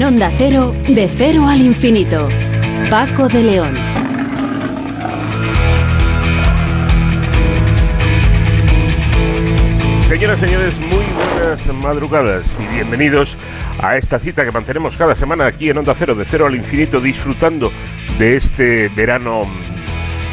En Onda Cero, de cero al infinito. Paco de León. Señoras y señores, muy buenas madrugadas y bienvenidos a esta cita que mantenemos cada semana aquí en Onda Cero, de cero al infinito, disfrutando de este verano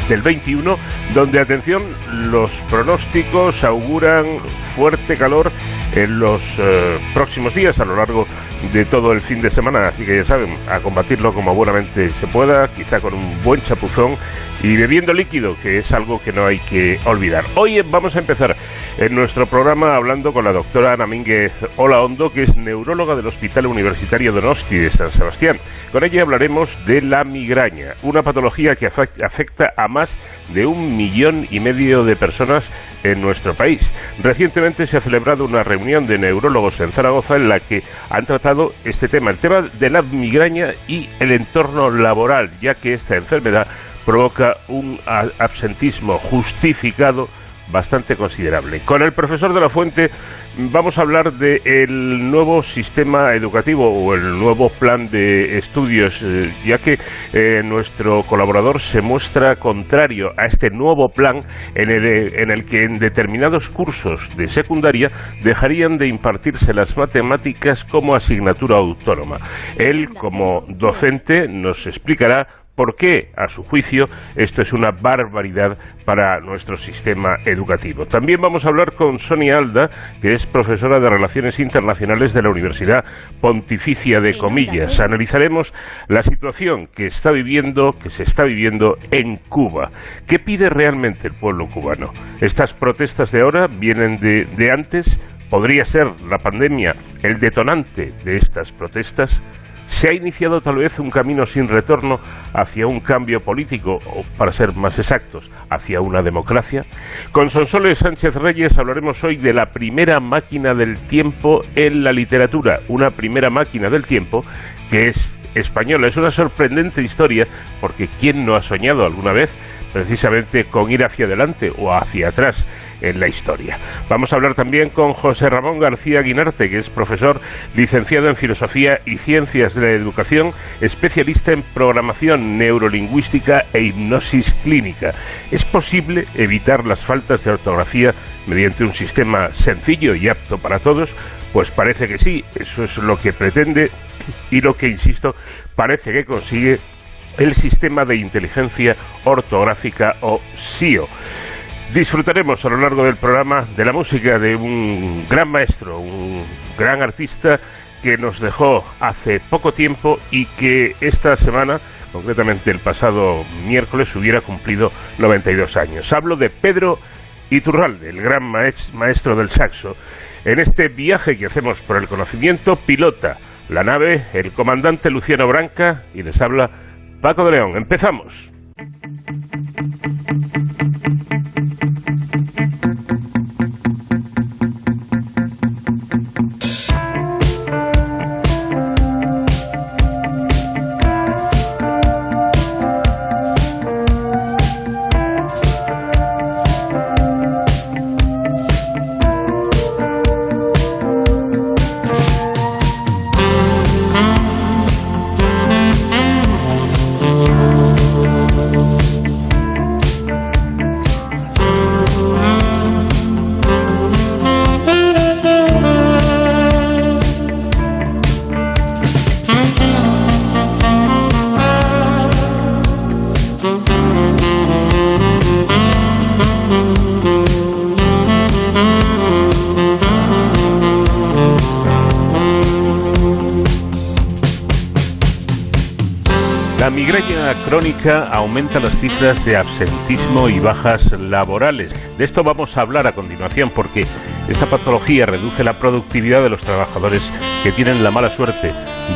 del 21, donde, atención, los pronósticos auguran fuerte calor en los eh, próximos días a lo largo de todo el fin de semana. Así que ya saben, a combatirlo como buenamente se pueda, quizá con un buen chapuzón y bebiendo líquido, que es algo que no hay que olvidar. Hoy vamos a empezar en nuestro programa hablando con la doctora Ana Mínguez Hola Hondo, que es neuróloga del Hospital Universitario Donosti de San Sebastián. Con ella hablaremos de la migraña, una patología que afecta a más de un millón y medio de personas en nuestro país. Recientemente se ha celebrado una reunión de neurólogos en Zaragoza en la que han tratado este tema, el tema de la migraña y el entorno laboral, ya que esta enfermedad provoca un absentismo justificado bastante considerable. Con el profesor de la Fuente vamos a hablar del nuevo sistema educativo o el nuevo plan de estudios, eh, ya que eh, nuestro colaborador se muestra contrario a este nuevo plan el, en el que en determinados cursos de secundaria dejarían de impartirse las matemáticas como asignatura autónoma. Él, como docente, nos explicará por qué, a su juicio, esto es una barbaridad para nuestro sistema educativo. También vamos a hablar con Sonia Alda, que es profesora de Relaciones Internacionales de la Universidad Pontificia de Comillas. Analizaremos la situación que está viviendo, que se está viviendo en Cuba. ¿Qué pide realmente el pueblo cubano? Estas protestas de ahora vienen de, de antes. ¿Podría ser la pandemia el detonante de estas protestas? Se ha iniciado tal vez un camino sin retorno hacia un cambio político, o para ser más exactos, hacia una democracia. Con Sonsoles Sánchez Reyes hablaremos hoy de la primera máquina del tiempo en la literatura, una primera máquina del tiempo que es española. Es una sorprendente historia porque ¿quién no ha soñado alguna vez precisamente con ir hacia adelante o hacia atrás en la historia. Vamos a hablar también con José Ramón García Guinarte, que es profesor licenciado en Filosofía y Ciencias de la Educación, especialista en programación neurolingüística e hipnosis clínica. ¿Es posible evitar las faltas de ortografía mediante un sistema sencillo y apto para todos? Pues parece que sí, eso es lo que pretende y lo que, insisto, parece que consigue el sistema de inteligencia ortográfica o SIO. Disfrutaremos a lo largo del programa de la música de un gran maestro, un gran artista que nos dejó hace poco tiempo y que esta semana, concretamente el pasado miércoles, hubiera cumplido 92 años. Hablo de Pedro Iturralde, el gran maestro del saxo. En este viaje que hacemos por el conocimiento, pilota la nave el comandante Luciano Branca y les habla Paco de León. Empezamos. Crónica aumenta las cifras de absentismo y bajas laborales. De esto vamos a hablar a continuación porque esta patología reduce la productividad de los trabajadores que tienen la mala suerte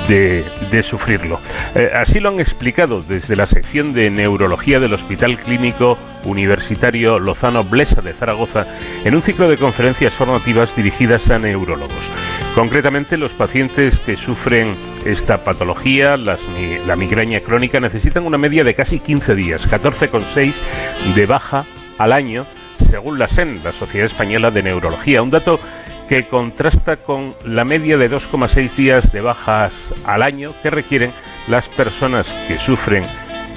de, sufrirlo. Eh, así lo han explicado desde la sección de neurología del Hospital Clínico Universitario Lozano Blesa de Zaragoza en un ciclo de conferencias formativas dirigidas a neurólogos. Concretamente, los pacientes que sufren esta patología, la migraña crónica, necesitan una media de casi 15 días, 14,6 de baja al año, según la SEN, la Sociedad Española de Neurología. Un dato que contrasta con la media de 2,6 días de bajas al año que requieren las personas que sufren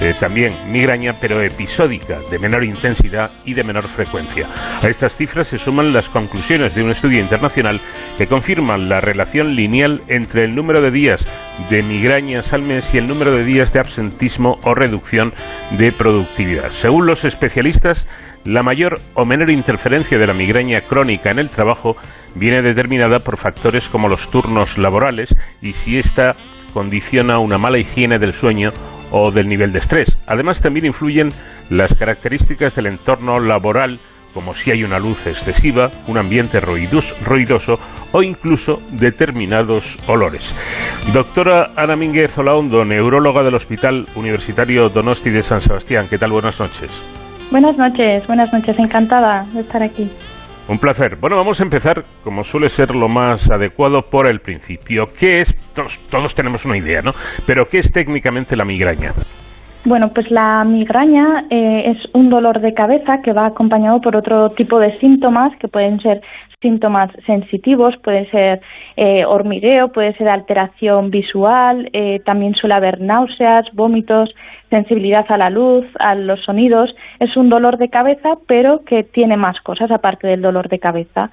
eh, también migraña, pero episódica, de menor intensidad y de menor frecuencia. A estas cifras se suman las conclusiones de un estudio internacional que confirman la relación lineal entre el número de días de migrañas al mes y el número de días de absentismo o reducción de productividad. Según los especialistas, la mayor o menor interferencia de la migraña crónica en el trabajo viene determinada por factores como los turnos laborales y si ésta condiciona una mala higiene del sueño o del nivel de estrés. Además, también influyen las características del entorno laboral, como si hay una luz excesiva, un ambiente ruidoso o incluso determinados olores. Doctora Ana Mínguez Olaondo, neuróloga del Hospital Universitario Donosti de San Sebastián. ¿Qué tal? Buenas noches. Buenas noches, buenas noches. Encantada de estar aquí. Un placer. Bueno, vamos a empezar, como suele ser lo más adecuado, por el principio. ¿Qué es? Todos, tenemos una idea, ¿no? Pero ¿qué es técnicamente la migraña? Bueno, pues la migraña eh, es un dolor de cabeza que va acompañado por otro tipo de síntomas que pueden ser síntomas sensitivos, puede ser eh, hormigueo, puede ser alteración visual, eh, también suele haber náuseas, vómitos, sensibilidad a la luz, a los sonidos. Es un dolor de cabeza, pero que tiene más cosas aparte del dolor de cabeza.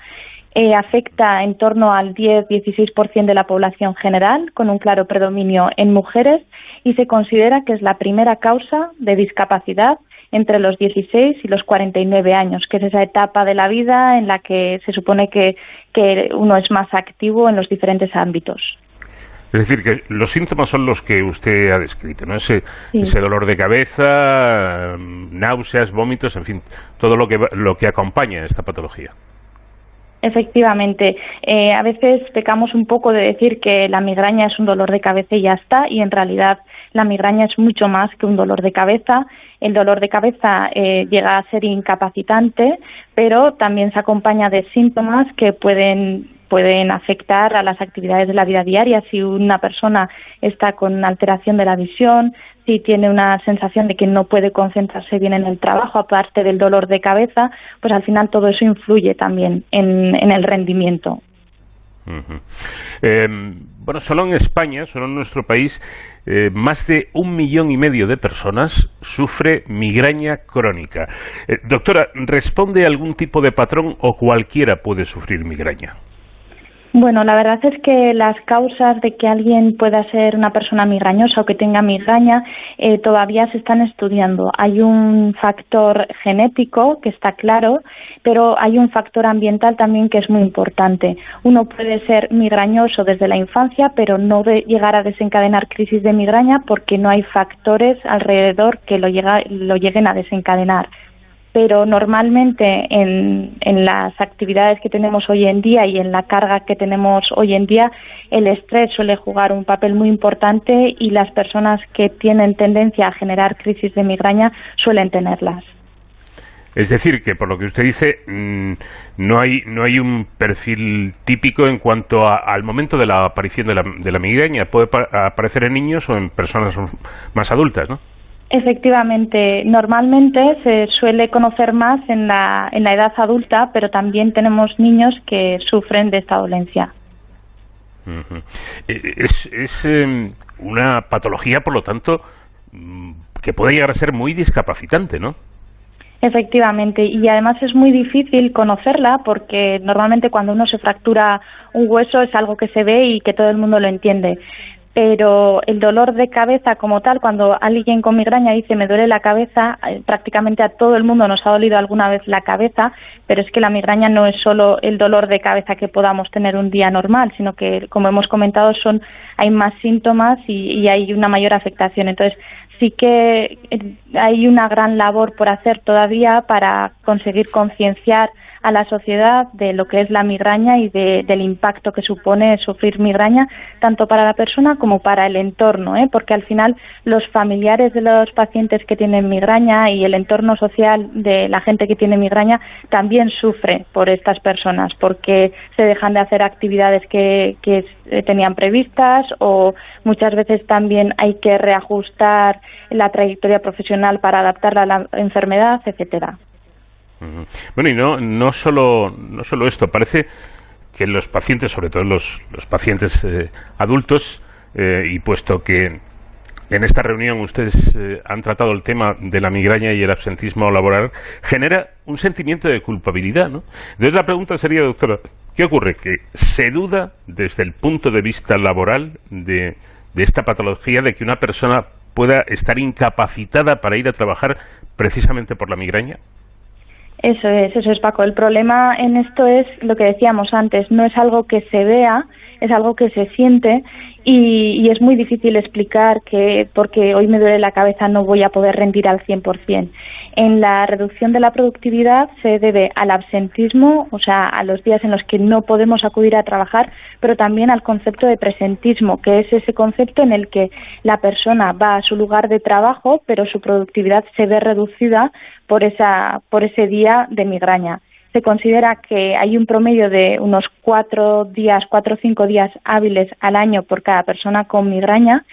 Eh, afecta en torno al 10-16% de la población general, con un claro predominio en mujeres, y se considera que es la primera causa de discapacidad entre los 16 y los 49 años, que es esa etapa de la vida en la que se supone que, uno es más activo en los diferentes ámbitos. Es decir, que los síntomas son los que usted ha descrito, ¿no? Ese, ese dolor de cabeza, náuseas, vómitos, en fin, todo lo que, lo que acompaña esta patología. Efectivamente, eh, a veces pecamos un poco de decir que la migraña es un dolor de cabeza y ya está, y en realidad la migraña es mucho más que un dolor de cabeza. El dolor de cabeza eh, llega a ser incapacitante, pero también se acompaña de síntomas que pueden pueden afectar a las actividades de la vida diaria. Si una persona está con alteración de la visión, si tiene una sensación de que no puede concentrarse bien en el trabajo, aparte del dolor de cabeza, pues al final todo eso influye también en, el rendimiento. Em, bueno, solo en España, solo en nuestro país, eh, más de un millón y medio de personas sufre migraña crónica. Eh, doctora, ¿responde a algún tipo de patrón o cualquiera puede sufrir migraña? Bueno, la verdad es que las causas de que alguien pueda ser una persona migrañosa o que tenga migraña eh, todavía se están estudiando. Hay un factor genético que está claro, pero hay un factor ambiental también que es muy importante. Uno puede ser migrañoso desde la infancia, pero no llegar a desencadenar crisis de migraña porque no hay factores alrededor que lo, lo lleguen a desencadenar pero normalmente en, las actividades que tenemos hoy en día y en la carga que tenemos hoy en día, el estrés suele jugar un papel muy importante y las personas que tienen tendencia a generar crisis de migraña suelen tenerlas. Es decir, que por lo que usted dice, mm, no hay, no hay un perfil típico en cuanto al momento de la aparición de la, de la migraña. Puede aparecer en niños o en personas más adultas, ¿no? Efectivamente, normalmente se suele conocer más en la, en la edad adulta, pero también tenemos niños que sufren de esta dolencia. Eh, es, es em, una patología, por lo tanto, mm, que puede llegar a ser muy discapacitante, ¿no? Efectivamente, y además es muy difícil conocerla porque normalmente cuando uno se fractura un hueso es algo que se ve y que todo el mundo lo entiende pero el dolor de cabeza como tal, cuando alguien con migraña dice me duele la cabeza, eh, prácticamente a todo el mundo nos ha dolido alguna vez la cabeza, pero es que la migraña no es solo el dolor de cabeza que podamos tener un día normal, sino que, como hemos comentado, son hay más síntomas y, y hay una mayor afectación. Entonces, sí que eh, hay una gran labor por hacer todavía para conseguir concienciar a la sociedad de lo que es la migraña y del impacto que supone sufrir migraña tanto para la persona como para el entorno, ¿eh? porque al final los familiares de los pacientes que tienen migraña y el entorno social de la gente que tiene migraña también sufre por estas personas porque se dejan de hacer actividades que, que tenían previstas o muchas veces también hay que reajustar la trayectoria profesional para adaptarla a la enfermedad, etcétera. Bueno, y no, no, solo, no solo esto, parece, que los pacientes, sobre todo los, los pacientes eh, adultos, eh, y puesto que en esta reunión ustedes eh, han tratado el tema de la migraña y el absentismo laboral, genera un sentimiento de culpabilidad, ¿no? Entonces la pregunta sería, doctora, ¿qué ocurre? Que se duda desde el punto de vista laboral de, de esta patología de que una persona pueda estar incapacitada para ir a trabajar precisamente por la migraña. Eso es, eso es Paco. El problema en esto es lo que decíamos antes, no es algo que se vea, es algo que se siente y, es muy difícil explicar que porque hoy me duele la cabeza no voy a poder rendir al 100%. En la reducción de la productividad se debe al absentismo, o sea, a los días en los que no podemos acudir a trabajar, pero también al concepto de presentismo, que es ese concepto en el que la persona va a su lugar de trabajo, pero su productividad se ve reducida por, esa, por ese día de migraña se considera que hay un promedio de unos cuatro días, cuatro o cinco días hábiles al año por cada persona con migraña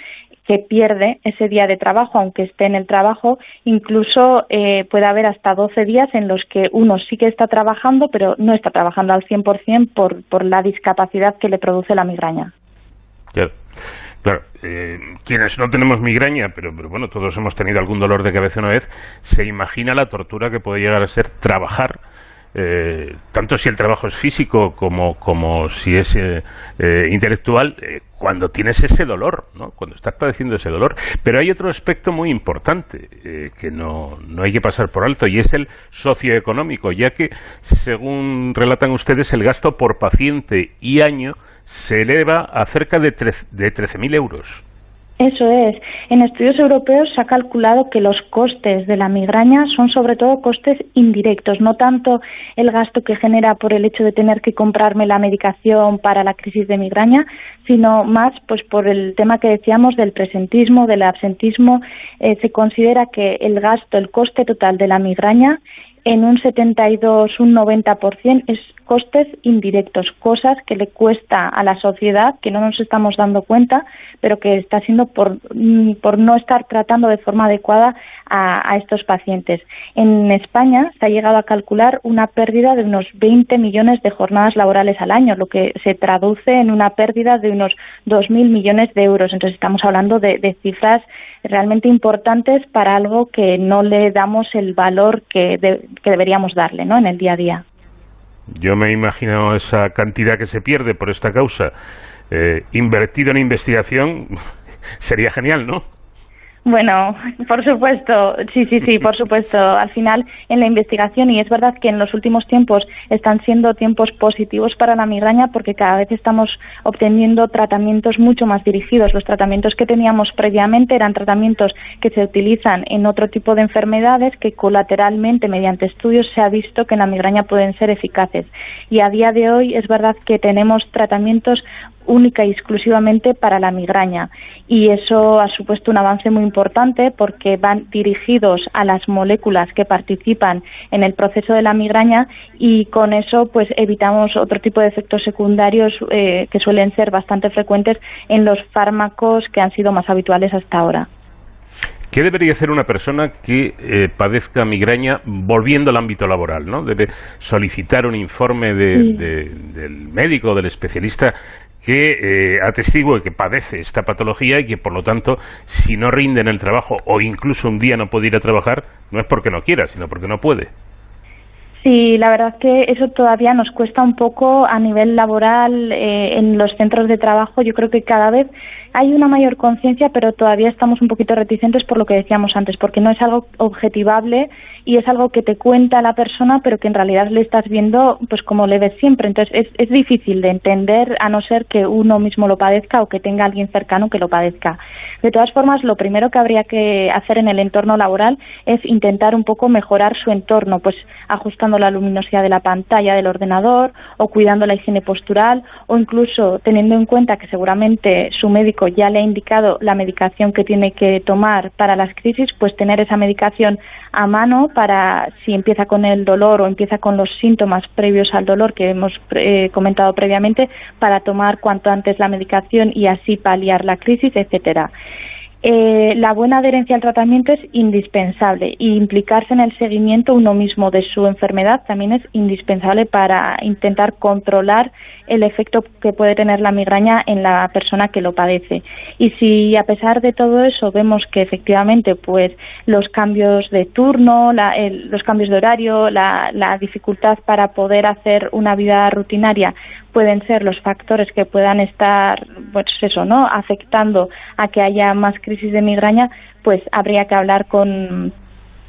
que pierde ese día de trabajo, aunque esté en el trabajo, incluso eh, puede haber hasta 12 días en los que uno sí que está trabajando, pero no está trabajando al 100% por, por la discapacidad que le produce la migraña. Claro. Claro, eh, quienes no tenemos migraña, pero, pero bueno, todos hemos tenido algún dolor de cabeza una vez, se imagina la tortura que puede llegar a ser trabajar eh, tanto si el trabajo es físico como, como si es eh, eh, intelectual, cuando tienes ese dolor, ¿no? cuando estás padeciendo ese dolor. Pero hay otro aspecto muy importante que no, no hay que pasar por alto y es el socioeconómico, ya que, según relatan ustedes, el gasto por paciente y año se eleva a cerca de, de 13.000 euros. Eso es. En estudios europeos se ha calculado que los costes de la migraña son sobre todo costes indirectos, no tanto el gasto que genera por el hecho de tener que comprarme la medicación para la crisis de migraña, sino más pues por el tema que decíamos del presentismo, del absentismo. Eh, se considera que el gasto, el coste total de la migraña en un 72, un 90% es costes indirectos, cosas que le cuesta a la sociedad, que no nos estamos dando cuenta, pero que está siendo por, mm, no estar tratando de forma adecuada a, estos pacientes. En España se ha llegado a calcular una pérdida de unos 20 millones de jornadas laborales al año, lo que se traduce en una pérdida de unos 2.000 millones de euros. Entonces estamos hablando de, de cifras realmente importantes para algo que no le damos el valor que, que deberíamos darle ¿no? en el día a día. Yo me imagino esa cantidad que se pierde por esta causa eh, invertido en investigación sería genial, ¿no? Bueno, por supuesto, sí, sí, sí, por supuesto. Al final, en la investigación, y es verdad que en los últimos tiempos están siendo tiempos positivos para la migraña porque cada vez estamos obteniendo tratamientos mucho más dirigidos. Los tratamientos que teníamos previamente eran tratamientos que se utilizan en otro tipo de enfermedades que colateralmente, mediante estudios, se ha visto que en la migraña pueden ser eficaces. Y a día de hoy es verdad que tenemos tratamientos única y exclusivamente para la migraña. Y eso ha supuesto un avance muy importante porque van dirigidos a las moléculas que participan en el proceso de la migraña y con eso pues evitamos otro tipo de efectos secundarios eh, que suelen ser bastante frecuentes en los fármacos que han sido más habituales hasta ahora. ¿Qué debería hacer una persona que eh, padezca migraña volviendo al ámbito laboral? ¿no? Debe solicitar un informe del médico, del especialista que eh, atestigue que padece esta patología y que por lo tanto si no rinde en el trabajo o incluso un día no puede ir a trabajar no es porque no quiera sino porque no puede Sí, la verdad que eso todavía nos cuesta un poco a nivel laboral eh, en los centros de trabajo. Yo creo que cada vez hay una mayor conciencia, pero todavía estamos un poquito reticentes por lo que decíamos antes, porque no es algo objetivable y es algo que te cuenta la persona, pero que en realidad le estás viendo pues como le ves siempre. Entonces es, es difícil de entender a no ser que uno mismo lo padezca o que tenga alguien cercano que lo padezca. De todas formas, lo primero que habría que hacer en el entorno laboral es intentar un poco mejorar su entorno, pues ajustando la luminosidad de la pantalla del ordenador o cuidando la higiene postural o incluso teniendo en cuenta que seguramente su médico ya le ha indicado la medicación que tiene que tomar para las crisis, pues tener esa medicación a mano para si empieza con el dolor o empieza con los síntomas previos al dolor que hemos eh, comentado previamente para tomar cuanto antes la medicación y así paliar la crisis, etcétera. Eh, la buena adherencia al tratamiento es indispensable y implicarse en el seguimiento uno mismo de su enfermedad también es indispensable para intentar controlar el efecto que puede tener la migraña en la persona que lo padece. Y si a pesar de todo eso vemos que efectivamente pues los cambios de turno, los cambios de horario, la, la dificultad para poder hacer una vida rutinaria pueden ser los factores que puedan estar, pues eso, ¿no? Afectando a que haya más crisis de migraña, pues habría que hablar con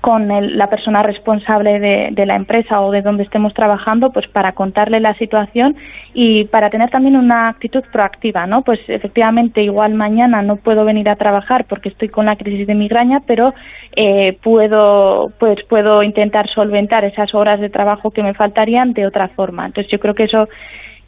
con la persona responsable de, la empresa o de donde estemos trabajando, pues para contarle la situación y para tener también una actitud proactiva, ¿no? Pues efectivamente igual mañana no puedo venir a trabajar porque estoy con la crisis de migraña, pero eh, puedo pues puedo intentar solventar esas horas de trabajo que me faltarían de otra forma. Entonces yo creo que eso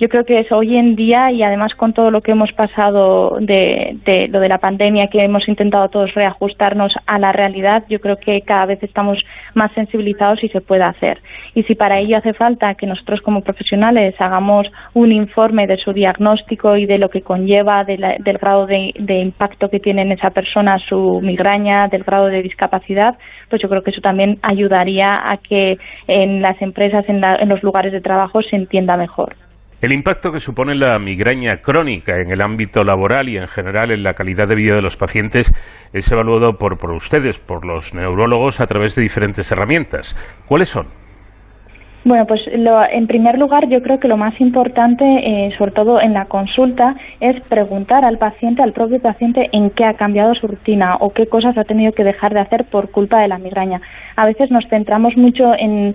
yo creo que es hoy en día y además con todo lo que hemos pasado de, lo de la pandemia, que hemos intentado todos reajustarnos a la realidad, yo creo que cada vez estamos más sensibilizados y se puede hacer. Y si para ello hace falta que nosotros como profesionales hagamos un informe de su diagnóstico y de lo que conlleva, del grado de, impacto que tiene en esa persona su migraña, del grado de discapacidad, pues yo creo que eso también ayudaría a que en las empresas, en los lugares de trabajo se entienda mejor. El impacto que supone la migraña crónica en el ámbito laboral y en general en la calidad de vida de los pacientes es evaluado por, ustedes, por los neurólogos, a través de diferentes herramientas. ¿Cuáles son? Bueno, pues en primer lugar yo creo que lo más importante, eh, sobre todo en la consulta, es preguntar al paciente, al propio paciente, en qué ha cambiado su rutina o qué cosas ha tenido que dejar de hacer por culpa de la migraña. A veces nos centramos mucho en,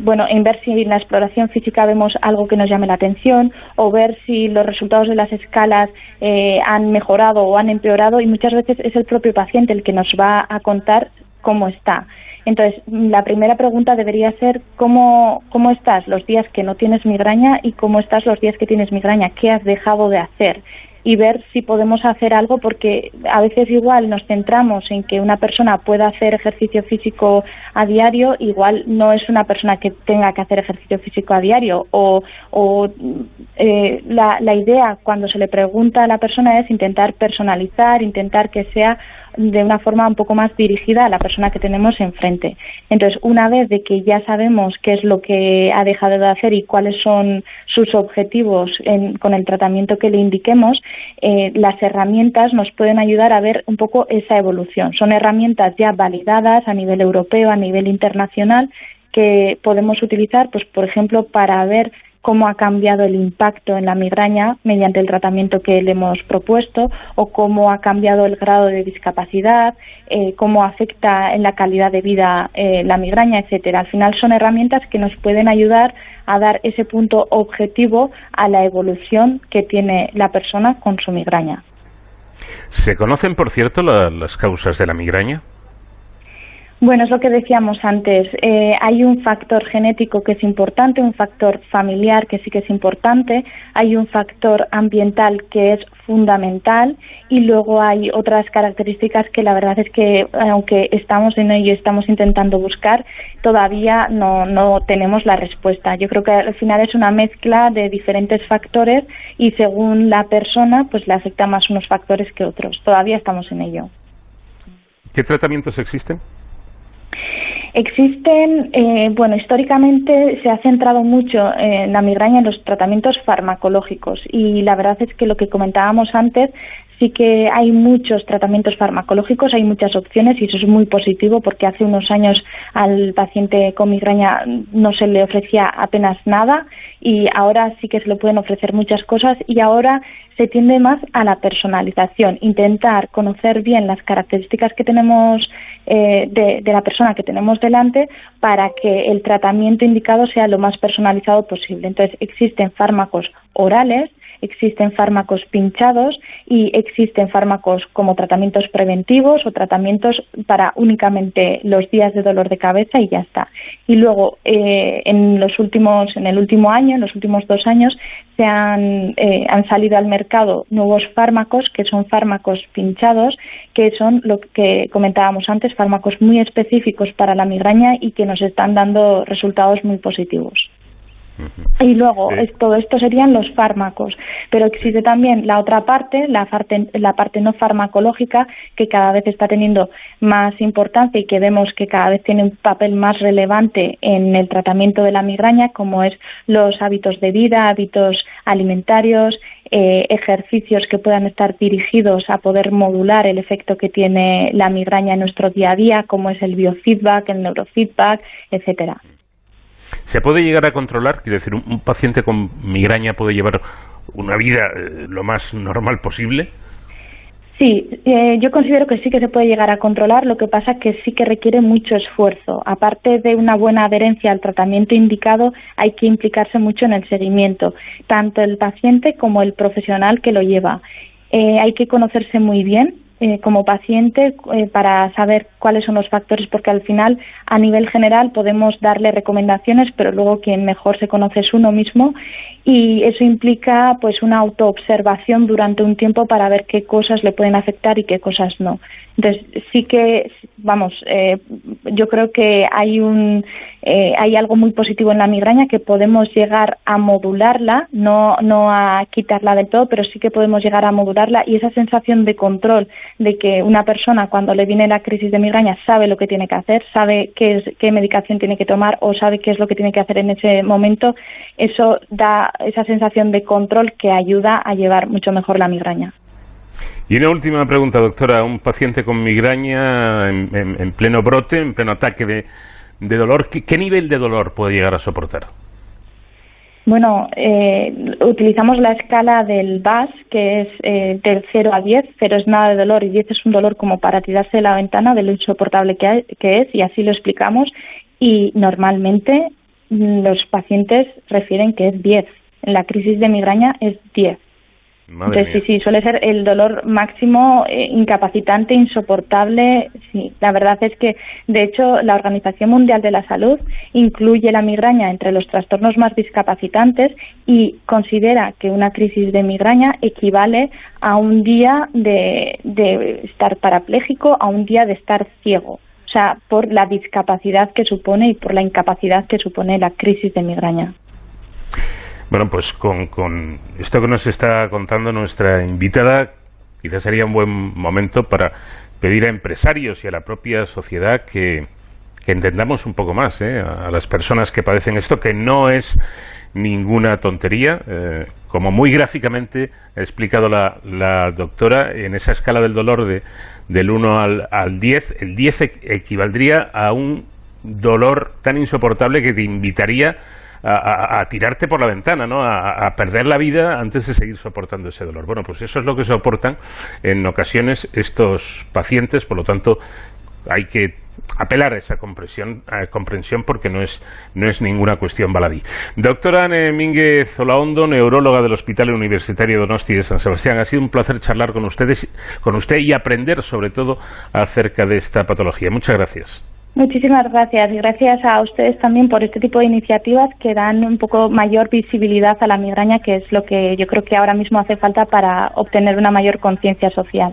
bueno, en ver si en la exploración física vemos algo que nos llame la atención o ver si los resultados de las escalas eh, han mejorado o han empeorado y muchas veces es el propio paciente el que nos va a contar cómo está. Entonces, la primera pregunta debería ser ¿cómo, cómo estás los días que no tienes migraña y cómo estás los días que tienes migraña, qué has dejado de hacer y ver si podemos hacer algo porque a veces igual nos centramos en que una persona pueda hacer ejercicio físico a diario, igual no es una persona que tenga que hacer ejercicio físico a diario. O, o eh, la, la idea cuando se le pregunta a la persona es intentar personalizar, intentar que sea de una forma un poco más dirigida a la persona que tenemos enfrente. Entonces, una vez de que ya sabemos qué es lo que ha dejado de hacer y cuáles son sus objetivos con el tratamiento que le indiquemos, eh, las herramientas nos pueden ayudar a ver un poco esa evolución. Son herramientas ya validadas a nivel europeo, a nivel internacional, que podemos utilizar, pues, por ejemplo, para ver cómo ha cambiado el impacto en la migraña mediante el tratamiento que le hemos propuesto o cómo ha cambiado el grado de discapacidad, eh, cómo afecta en la calidad de vida eh, la migraña, etcétera. Al final son herramientas que nos pueden ayudar a dar ese punto objetivo a la evolución que tiene la persona con su migraña. ¿Se conocen, por cierto, las causas de la migraña? Bueno, es lo que decíamos antes. Eh, hay un factor genético que es importante, un factor familiar que sí que es importante, hay un factor ambiental que es fundamental y luego hay otras características que la verdad es que aunque estamos en ello y estamos intentando buscar, todavía no, no tenemos la respuesta. Yo creo que al final es una mezcla de diferentes factores y según la persona pues le afecta más unos factores que otros. Todavía estamos en ello. ¿Qué tratamientos existen? Existen, eh, bueno, históricamente se ha centrado mucho en la migraña en los tratamientos farmacológicos y la verdad es que lo que comentábamos antes sí que hay muchos tratamientos farmacológicos, hay muchas opciones y eso es muy positivo porque hace unos años al paciente con migraña no se le ofrecía apenas nada y ahora sí que se le pueden ofrecer muchas cosas y ahora se tiende más a la personalización, intentar conocer bien las características que tenemos eh, de, de, la persona que tenemos delante para que el tratamiento indicado sea lo más personalizado posible. Entonces existen fármacos orales existen fármacos pinchados y existen fármacos como tratamientos preventivos o tratamientos para únicamente los días de dolor de cabeza y ya está. Y luego eh, en los últimos, en el último año, en los últimos dos años, se han, eh, han salido al mercado nuevos fármacos que son fármacos pinchados, que son lo que comentábamos antes, fármacos muy específicos para la migraña y que nos están dando resultados muy positivos. Y luego, todo esto serían los fármacos. Pero existe también la otra parte, la parte, la parte no farmacológica, que cada vez está teniendo más importancia y que vemos que cada vez tiene un papel más relevante en el tratamiento de la migraña, como es los hábitos de vida, hábitos alimentarios, eh, ejercicios que puedan estar dirigidos a poder modular el efecto que tiene la migraña en nuestro día a día, como es el biofeedback, el neurofeedback, etcétera. ¿Se puede llegar a controlar? Quiero decir, un, paciente con migraña puede llevar una vida eh, lo más normal posible. Sí, eh, yo considero que sí que se puede llegar a controlar, lo que pasa que sí que requiere mucho esfuerzo. Aparte de una buena adherencia al tratamiento indicado, hay que implicarse mucho en el seguimiento, tanto el paciente como el profesional que lo lleva. Eh, hay que conocerse muy bien eh, como paciente eh, para saber cuáles son los factores, porque al final, a nivel general, podemos darle recomendaciones, pero luego quien mejor se conoce es uno mismo y eso implica pues una autoobservación durante un tiempo para ver qué cosas le pueden afectar y qué cosas no. Entonces, sí que, vamos, eh, yo creo que hay un eh, hay algo muy positivo en la migraña que podemos llegar a modularla, no, no a quitarla del todo, pero sí que podemos llegar a modularla y esa sensación de control de que una persona cuando le viene la crisis de migraña sabe lo que tiene que hacer, sabe qué, es, qué medicación tiene que tomar o sabe qué es lo que tiene que hacer en ese momento, eso da esa sensación de control que ayuda a llevar mucho mejor la migraña. Y una última pregunta, doctora. Un paciente con migraña en pleno brote, en pleno ataque de, dolor, ¿qué, nivel de dolor puede llegar a soportar? Bueno, eh, utilizamos la escala del BAS, que es eh, del 0 a 10. 0 es nada de dolor y 10 es un dolor como para tirarse de la ventana de lo insoportable que, que es, y así lo explicamos. Y normalmente mm, los pacientes refieren que es 10. En la crisis de migraña es 10. Entonces, sí, sí, suele ser el dolor máximo eh, incapacitante, insoportable. Sí, la verdad es que, de hecho, la Organización Mundial de la Salud incluye la migraña entre los trastornos más discapacitantes y considera que una crisis de migraña equivale a un día de, de estar parapléjico, a un día de estar ciego. O sea, por la discapacidad que supone y por la incapacidad que supone la crisis de migraña. Bueno, pues con, con esto que nos está contando nuestra invitada, quizás sería un buen momento para pedir a empresarios y a la propia sociedad que, entendamos un poco más ¿eh? a las personas que padecen esto, que no es ninguna tontería. Eh, como muy gráficamente ha explicado la, la, doctora, en esa escala del dolor de, del 1 al, al 10, el 10 equivaldría a un dolor tan insoportable que te invitaría a, tirarte por la ventana, ¿no? A, perder la vida antes de seguir soportando ese dolor. Bueno, pues eso es lo que soportan en ocasiones estos pacientes, por lo tanto hay que apelar a esa comprensión, comprensión porque no es, no es ninguna cuestión baladí. Doctora Anne Mínguez Olaondo, neuróloga del Hospital Universitario Donosti de San Sebastián, ha sido un placer charlar con ustedes, con usted y aprender sobre todo acerca de esta patología. Muchas gracias. Muchísimas gracias y gracias a ustedes también por este tipo de iniciativas que dan un poco mayor visibilidad a la migraña, que es lo que yo creo que ahora mismo hace falta para obtener una mayor conciencia social.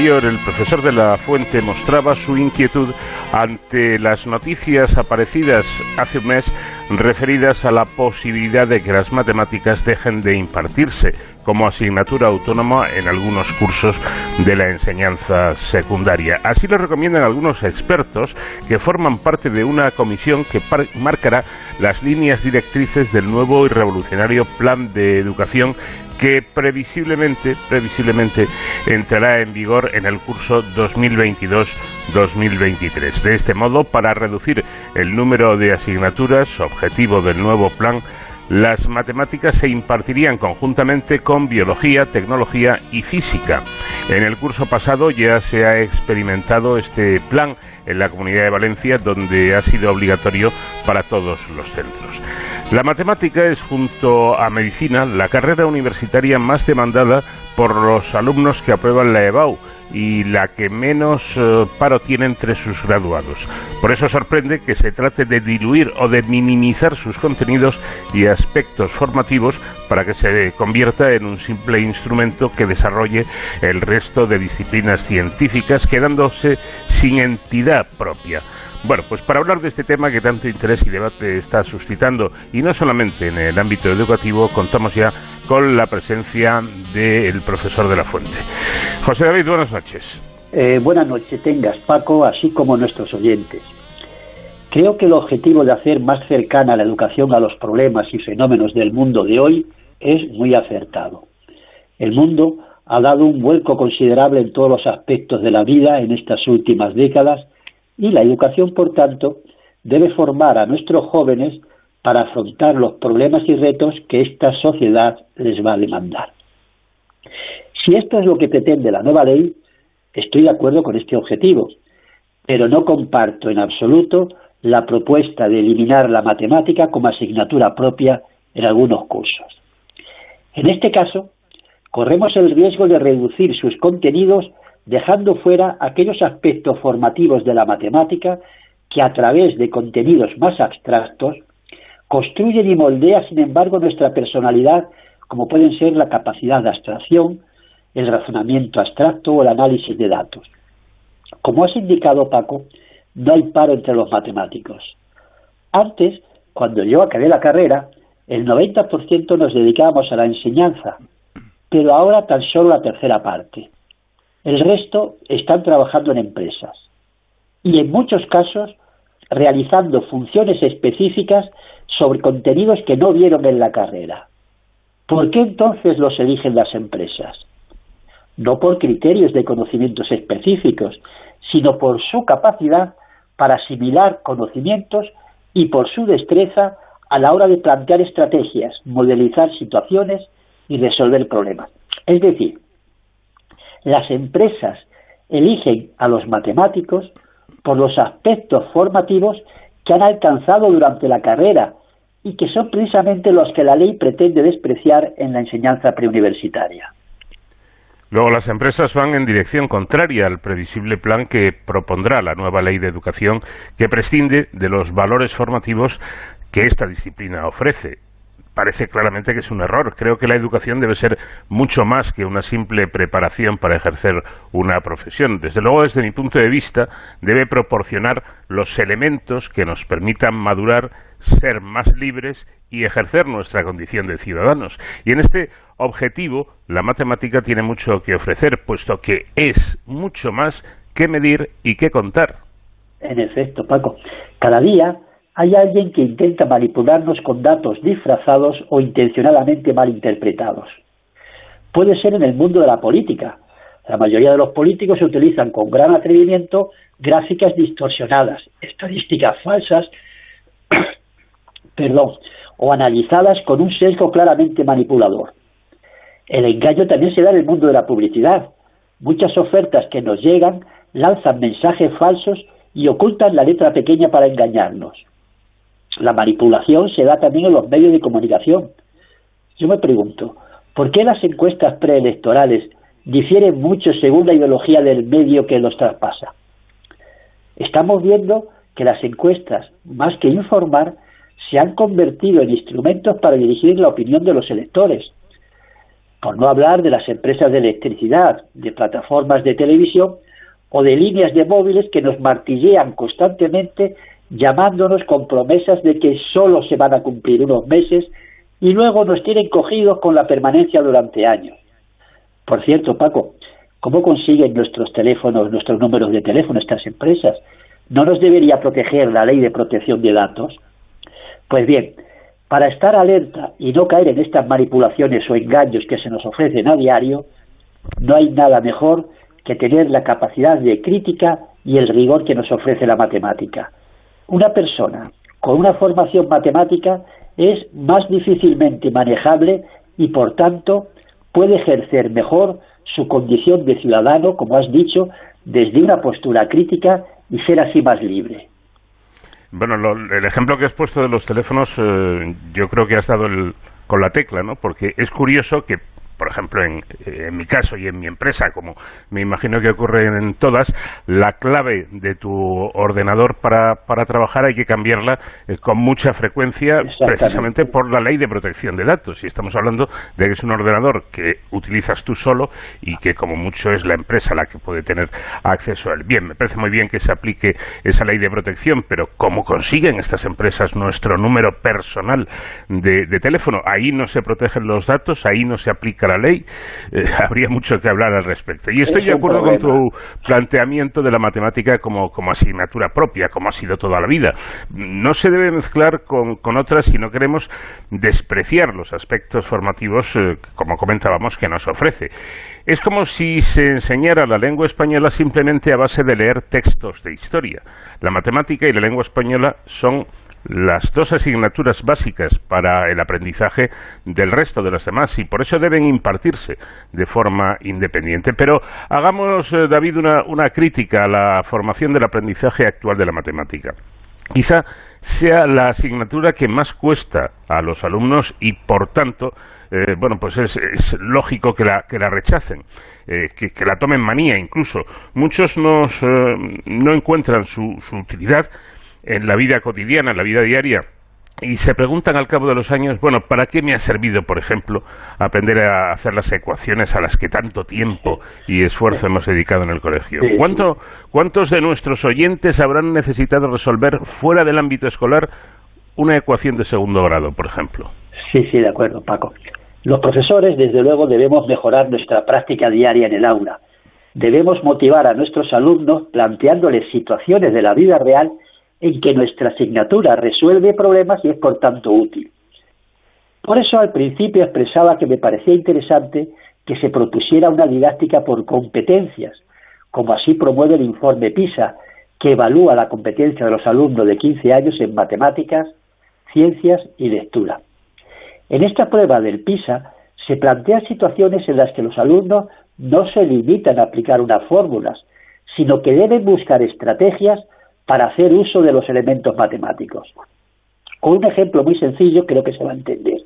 Anterior, el profesor de la Fuente mostraba su inquietud ante las noticias aparecidas hace un mes referidas a la posibilidad de que las matemáticas dejen de impartirse como asignatura autónoma en algunos cursos de la enseñanza secundaria. Así lo recomiendan algunos expertos que forman parte de una comisión que marcará las líneas directrices del nuevo y revolucionario plan de educación que previsiblemente, previsiblemente entrará en vigor en el curso 2022-2023. De este modo, para reducir el número de asignaturas, objetivo del nuevo plan, las matemáticas se impartirían conjuntamente con biología, tecnología y física. En el curso pasado ya se ha experimentado este plan en la Comunidad de Valencia, donde ha sido obligatorio para todos los centros. La matemática es, junto a medicina, la carrera universitaria más demandada por los alumnos que aprueban la EBAU y la que menos eh, paro tiene entre sus graduados. Por eso sorprende que se trate de diluir o de minimizar sus contenidos y aspectos formativos para que se convierta en un simple instrumento que desarrolle el resto de disciplinas científicas, quedándose sin entidad propia. Bueno, pues para hablar de este tema que tanto interés y debate está suscitando, y no solamente en el ámbito educativo, contamos ya con la presencia del profesor de la Fuente. José David, buenas noches. Eh, buenas noches tengas, Paco, así como nuestros oyentes. Creo que el objetivo de hacer más cercana la educación a los problemas y fenómenos del mundo de hoy es muy acertado. El mundo ha dado un vuelco considerable en todos los aspectos de la vida en estas últimas décadas y la educación, por tanto, debe formar a nuestros jóvenes para afrontar los problemas y retos que esta sociedad les va a demandar. Si esto es lo que pretende la nueva ley, estoy de acuerdo con este objetivo, pero no comparto en absoluto la propuesta de eliminar la matemática como asignatura propia en algunos cursos. En este caso, corremos el riesgo de reducir sus contenidos dejando fuera aquellos aspectos formativos de la matemática que a través de contenidos más abstractos construyen y moldean, sin embargo, nuestra personalidad, como pueden ser la capacidad de abstracción, el razonamiento abstracto o el análisis de datos. Como has indicado, Paco, no hay paro entre los matemáticos. Antes, cuando yo acabé la carrera, el 90% nos dedicábamos a la enseñanza, pero ahora tan solo la tercera parte. El resto están trabajando en empresas y en muchos casos realizando funciones específicas sobre contenidos que no vieron en la carrera. ¿Por qué entonces los eligen las empresas? No por criterios de conocimientos específicos, sino por su capacidad para asimilar conocimientos y por su destreza a la hora de plantear estrategias, modelizar situaciones y resolver problemas. Es decir, las empresas eligen a los matemáticos por los aspectos formativos que han alcanzado durante la carrera y que son precisamente los que la ley pretende despreciar en la enseñanza preuniversitaria. Luego las empresas van en dirección contraria al previsible plan que propondrá la nueva ley de educación que prescinde de los valores formativos que esta disciplina ofrece parece claramente que es un error. Creo que la educación debe ser mucho más que una simple preparación para ejercer una profesión. Desde luego, desde mi punto de vista, debe proporcionar los elementos que nos permitan madurar, ser más libres y ejercer nuestra condición de ciudadanos. Y en este objetivo, la matemática tiene mucho que ofrecer, puesto que es mucho más que medir y que contar. En efecto, Paco. Cada día hay alguien que intenta manipularnos con datos disfrazados o intencionadamente mal interpretados. Puede ser en el mundo de la política. La mayoría de los políticos utilizan con gran atrevimiento gráficas distorsionadas, estadísticas falsas, perdón, o analizadas con un sesgo claramente manipulador. El engaño también se da en el mundo de la publicidad. Muchas ofertas que nos llegan lanzan mensajes falsos y ocultan la letra pequeña para engañarnos la manipulación se da también en los medios de comunicación. Yo me pregunto, ¿por qué las encuestas preelectorales difieren mucho según la ideología del medio que los traspasa? Estamos viendo que las encuestas, más que informar, se han convertido en instrumentos para dirigir la opinión de los electores. por no hablar de las empresas de electricidad, de plataformas de televisión o de líneas de móviles que nos martillean constantemente llamándonos con promesas de que solo se van a cumplir unos meses y luego nos tienen cogidos con la permanencia durante años. Por cierto, Paco, ¿cómo consiguen nuestros teléfonos, nuestros números de teléfono estas empresas? ¿No nos debería proteger la ley de protección de datos? Pues bien, para estar alerta y no caer en estas manipulaciones o engaños que se nos ofrecen a diario, no hay nada mejor que tener la capacidad de crítica y el rigor que nos ofrece la matemática. Una persona con una formación matemática es más difícilmente manejable y, por tanto, puede ejercer mejor su condición de ciudadano, como has dicho, desde una postura crítica y ser así más libre. Bueno, el ejemplo que has puesto de los teléfonos, eh, yo creo que has dado el, con la tecla, ¿no? Porque es curioso que por ejemplo, en, en, mi caso y en mi empresa, como me imagino que ocurre en todas, la clave de tu ordenador para, para trabajar hay que cambiarla eh, con mucha frecuencia precisamente por la ley de protección de datos. Y estamos hablando de que es un ordenador que utilizas tú solo y que como mucho es la empresa la que puede tener acceso a él. Bien, me parece muy bien que se aplique esa ley de protección, pero ¿cómo consiguen estas empresas nuestro número personal de, de teléfono? Ahí no se protegen los datos, ahí no se aplica la ley, eh, habría mucho que hablar al respecto. Y estoy de acuerdo con tu planteamiento de la matemática como, como, asignatura propia, como ha sido toda la vida. No se debe mezclar con, con otras si no queremos despreciar los aspectos formativos, eh, como comentábamos, que nos ofrece. Es como si se enseñara la lengua española simplemente a base de leer textos de historia. La matemática y la lengua española son las dos asignaturas básicas para el aprendizaje del resto de las demás y por eso deben impartirse de forma independiente. Pero hagamos, eh, David, una, una crítica a la formación del aprendizaje actual de la matemática. Quizá sea la asignatura que más cuesta a los alumnos y, por tanto, eh, bueno, pues es, lógico que la, que la rechacen, eh, que, que, la tomen manía incluso. Muchos nos, no encuentran su, su utilidad en la vida cotidiana, en la vida diaria, y se preguntan al cabo de los años, bueno, ¿para qué me ha servido, por ejemplo, aprender a hacer las ecuaciones a las que tanto tiempo y esfuerzo hemos dedicado en el colegio? ¿Cuánto, ¿Cuántos de nuestros oyentes habrán necesitado resolver fuera del ámbito escolar una ecuación de segundo grado, por ejemplo? Sí, sí, de acuerdo, Paco. Los profesores, desde luego, debemos mejorar nuestra práctica diaria en el aula. Debemos motivar a nuestros alumnos planteándoles situaciones de la vida real en que nuestra asignatura resuelve problemas y es por tanto útil. Por eso al principio expresaba que me parecía interesante que se propusiera una didáctica por competencias, como así promueve el informe PISA, que evalúa la competencia de los alumnos de 15 años en matemáticas, ciencias y lectura. En esta prueba del PISA se plantean situaciones en las que los alumnos no se limitan a aplicar unas fórmulas, sino que deben buscar estrategias para hacer uso de los elementos matemáticos. Con un ejemplo muy sencillo creo que se va a entender.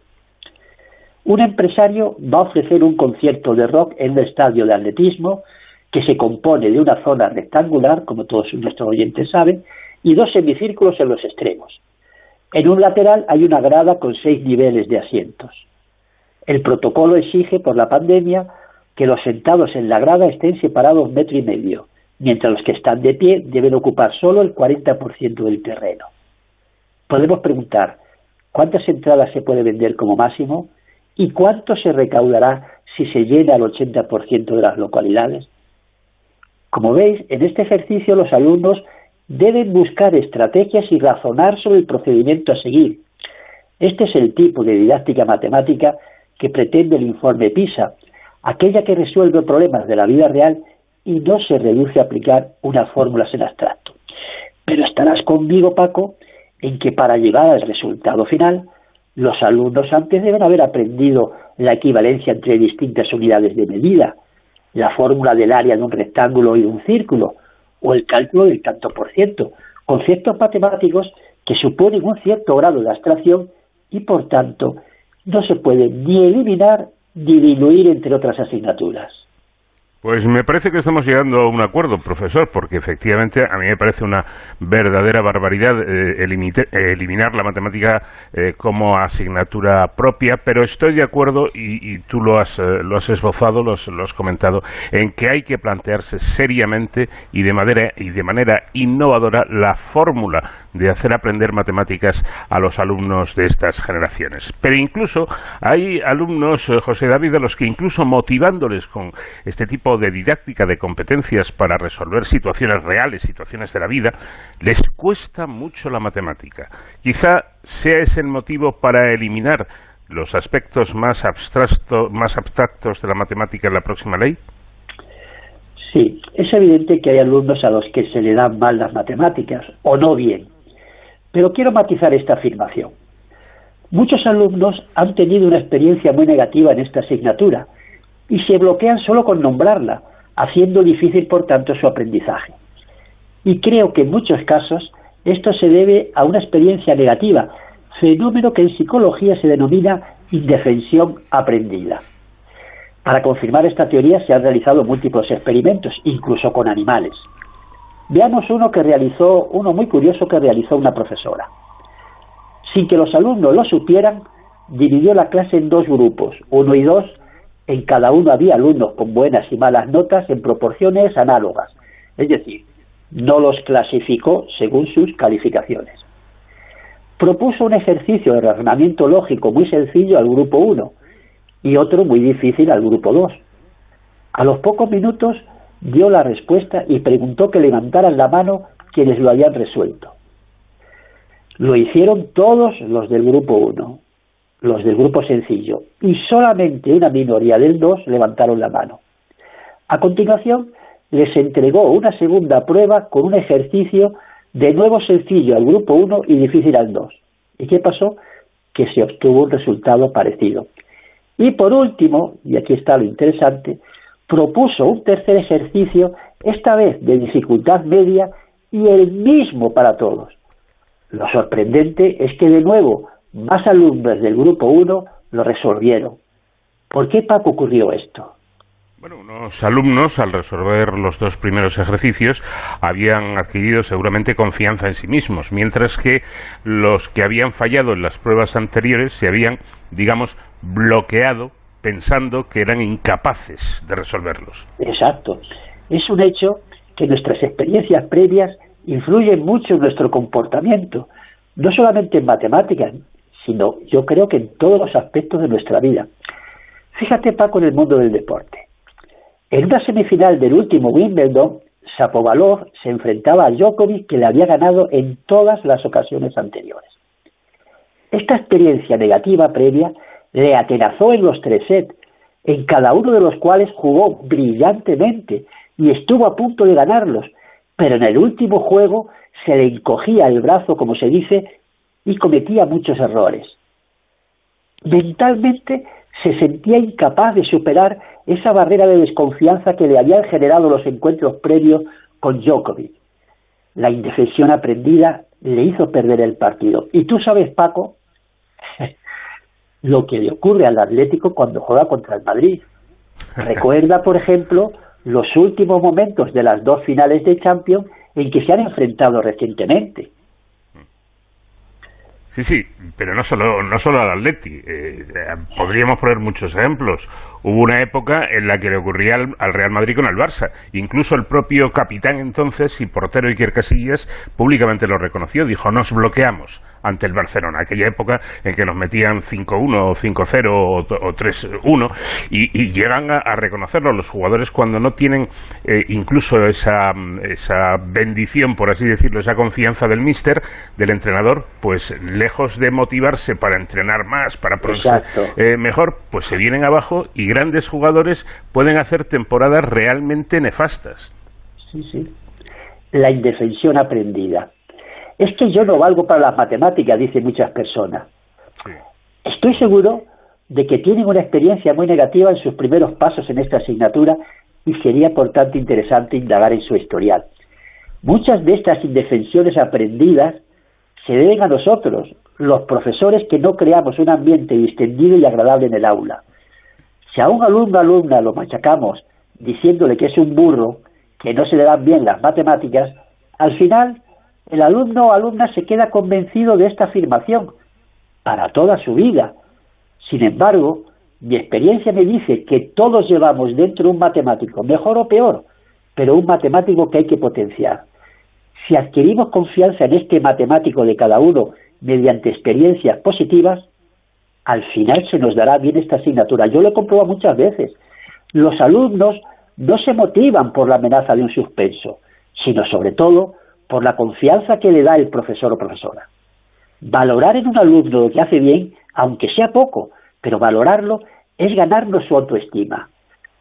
Un empresario va a ofrecer un concierto de rock en un estadio de atletismo que se compone de una zona rectangular, como todos nuestros oyentes saben, y dos semicírculos en los extremos. En un lateral hay una grada con seis niveles de asientos. El protocolo exige, por la pandemia, que los sentados en la grada estén separados metro y medio mientras los que están de pie deben ocupar solo el 40% del terreno. Podemos preguntar, ¿cuántas entradas se puede vender como máximo? ¿Y cuánto se recaudará si se llena el 80% de las localidades? Como veis, en este ejercicio los alumnos deben buscar estrategias y razonar sobre el procedimiento a seguir. Este es el tipo de didáctica matemática que pretende el informe PISA, aquella que resuelve problemas de la vida real y no se reduce a aplicar unas fórmulas en abstracto. Pero estarás conmigo, Paco, en que para llegar al resultado final, los alumnos antes deben haber aprendido la equivalencia entre distintas unidades de medida, la fórmula del área de un rectángulo y de un círculo, o el cálculo del tanto por ciento, conceptos matemáticos que suponen un cierto grado de abstracción y por tanto no se pueden ni eliminar ni diluir entre otras asignaturas. Pues me parece que estamos llegando a un acuerdo, profesor, porque efectivamente a mí me parece una verdadera barbaridad eh, eliminar la matemática eh, como asignatura propia, pero estoy de acuerdo, y, tú lo has, eh, lo has esbozado, lo has, comentado, en que hay que plantearse seriamente y de, manera, y de manera innovadora la fórmula de hacer aprender matemáticas a los alumnos de estas generaciones. Pero incluso hay alumnos, José David, a los que incluso motivándoles con este tipo de didáctica de competencias para resolver situaciones reales, situaciones de la vida, les cuesta mucho la matemática. Quizá sea ese el motivo para eliminar los aspectos más, más abstractos de la matemática en la próxima ley. Sí, es evidente que hay alumnos a los que se le dan mal las matemáticas, o no bien. Pero quiero matizar esta afirmación. Muchos alumnos han tenido una experiencia muy negativa en esta asignatura y se bloquean solo con nombrarla, haciendo difícil, por tanto, su aprendizaje. Y creo que en muchos casos esto se debe a una experiencia negativa, fenómeno que en psicología se denomina indefensión aprendida. Para confirmar esta teoría se han realizado múltiples experimentos, incluso con animales. Veamos uno que realizó, uno muy curioso que realizó una profesora. Sin que los alumnos lo supieran, dividió la clase en dos grupos, uno y dos, en cada uno había alumnos con buenas y malas notas en proporciones análogas, es decir, no los clasificó según sus calificaciones. Propuso un ejercicio de razonamiento lógico muy sencillo al grupo 1 y otro muy difícil al grupo 2. A los pocos minutos dio la respuesta y preguntó que levantaran la mano quienes lo habían resuelto. Lo hicieron todos los del grupo 1 los del grupo sencillo, y solamente una minoría del 2 levantaron la mano. A continuación, les entregó una segunda prueba con un ejercicio de nuevo sencillo al grupo 1 y difícil al 2. ¿Y qué pasó? Que se obtuvo un resultado parecido. Y por último, y aquí está lo interesante, propuso un tercer ejercicio, esta vez de dificultad media y el mismo para todos. Lo sorprendente es que de nuevo más alumnos del grupo 1 lo resolvieron. ¿Por qué, Paco, ocurrió esto? Bueno, unos alumnos, al resolver los dos primeros ejercicios, habían adquirido seguramente confianza en sí mismos, mientras que los que habían fallado en las pruebas anteriores se habían, digamos, bloqueado pensando que eran incapaces de resolverlos. Exacto. Es un hecho que nuestras experiencias previas influyen mucho en nuestro comportamiento, no solamente en matemáticas, sino yo creo que en todos los aspectos de nuestra vida. Fíjate, Paco, en el mundo del deporte. En una semifinal del último Wimbledon, Sapovalov se enfrentaba a Djokovic, que le había ganado en todas las ocasiones anteriores. Esta experiencia negativa previa le atenazó en los tres sets, en cada uno de los cuales jugó brillantemente y estuvo a punto de ganarlos, pero en el último juego se le encogía el brazo, como se dice, y cometía muchos errores. Mentalmente se sentía incapaz de superar esa barrera de desconfianza que le habían generado los encuentros previos con Djokovic. La indefensión aprendida le hizo perder el partido. Y tú sabes, Paco, lo que le ocurre al Atlético cuando juega contra el Madrid. Recuerda, por ejemplo, los últimos momentos de las dos finales de Champions en que se han enfrentado recientemente. Sí, sí, pero no solo, no solo al Atleti. Eh, podríamos poner muchos ejemplos. Hubo una época en la que le ocurría al, Real Madrid con el Barça. Incluso el propio capitán entonces y portero Iker Casillas públicamente lo reconoció. Dijo, nos bloqueamos ante el Barcelona. Aquella época en que nos metían 5-1 o 5-0 o, 3-1 y, llegan a, reconocerlo los jugadores cuando no tienen eh, incluso esa, esa bendición, por así decirlo, esa confianza del míster, del entrenador, pues lejos de motivarse para entrenar más, para eh, mejor, pues se vienen abajo y grandes jugadores pueden hacer temporadas realmente nefastas. Sí, sí. La indefensión aprendida. Es que yo no valgo para las matemáticas, dicen muchas personas. Estoy seguro de que tienen una experiencia muy negativa en sus primeros pasos en esta asignatura y sería por tanto interesante indagar en su historial. Muchas de estas indefensiones aprendidas se deben a nosotros, los profesores que no creamos un ambiente distendido y agradable en el aula. Si a un alumno o alumna lo machacamos diciéndole que es un burro, que no se le dan bien las matemáticas, al final el alumno o alumna se queda convencido de esta afirmación para toda su vida. Sin embargo, mi experiencia me dice que todos llevamos dentro un matemático, mejor o peor, pero un matemático que hay que potenciar. Si adquirimos confianza en este matemático de cada uno mediante experiencias positivas, al final se nos dará bien esta asignatura. Yo lo he comprobado muchas veces. Los alumnos no se motivan por la amenaza de un suspenso, sino sobre todo por la confianza que le da el profesor o profesora. Valorar en un alumno lo que hace bien, aunque sea poco, pero valorarlo es ganarnos su autoestima.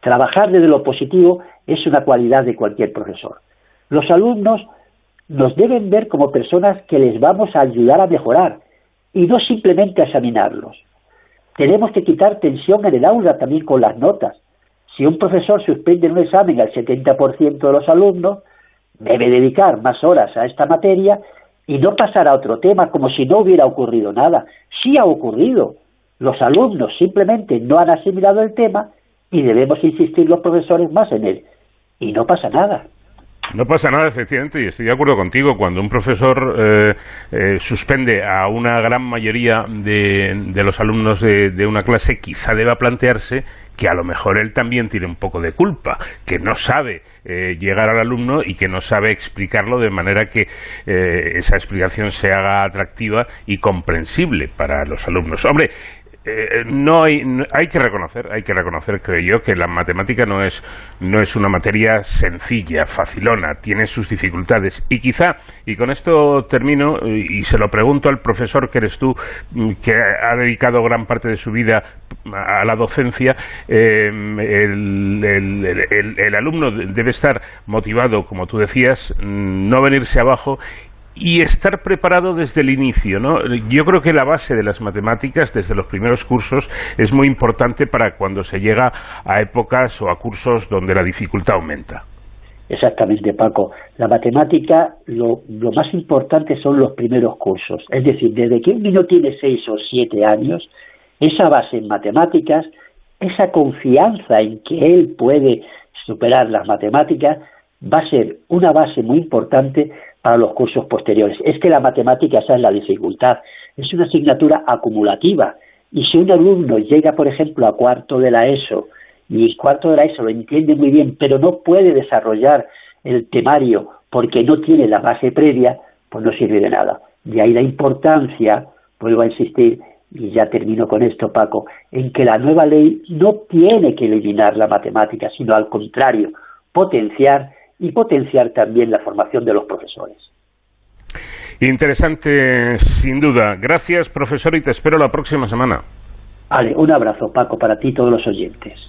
Trabajar desde lo positivo es una cualidad de cualquier profesor. Los alumnos nos deben ver como personas que les vamos a ayudar a mejorar y no simplemente a examinarlos. Tenemos que quitar tensión en el aula también con las notas. Si un profesor suspende un examen al 70% de los alumnos, debe dedicar más horas a esta materia y no pasar a otro tema como si no hubiera ocurrido nada. Sí ha ocurrido. Los alumnos simplemente no han asimilado el tema y debemos insistir los profesores más en él. Y no pasa nada. No pasa nada, efectivamente, y estoy de acuerdo contigo. Cuando un profesor eh, eh, suspende a una gran mayoría de, los alumnos de, una clase, quizá deba plantearse que a lo mejor él también tiene un poco de culpa, que no sabe eh, llegar al alumno y que no sabe explicarlo de manera que esa explicación se haga atractiva y comprensible para los alumnos. Hombre, eh, no hay, hay que reconocer, hay que reconocer, creo yo, que la matemática no es, no es una materia sencilla, facilona, tiene sus dificultades. Y quizá, y con esto termino, y se lo pregunto al profesor que eres tú, mm, que ha dedicado gran parte de su vida a la docencia, eh, el, el alumno debe estar motivado, como tú decías, mm, no venirse abajo y estar preparado desde el inicio. ¿no? Yo creo que la base de las matemáticas, desde los primeros cursos, es muy importante para cuando se llega a épocas o a cursos donde la dificultad aumenta. Exactamente, Paco. La matemática, lo, más importante son los primeros cursos. Es decir, desde que un niño tiene seis o siete años, esa base en matemáticas, esa confianza en que él puede superar las matemáticas, va a ser una base muy importante para los cursos posteriores. Es que la matemática, esa es la dificultad, es una asignatura acumulativa. Y si un alumno llega, por ejemplo, a cuarto de la ESO, y el cuarto de la ESO lo entiende muy bien, pero no puede desarrollar el temario porque no tiene la base previa, pues no sirve de nada. De ahí la importancia, vuelvo a insistir, y ya termino con esto, Paco, en que la nueva ley no tiene que eliminar la matemática, sino al contrario, potenciar y potenciar también la formación de los profesores. Interesante, sin duda. Gracias, profesor, y te espero la próxima semana. Vale, un abrazo, Paco, para ti y todos los oyentes.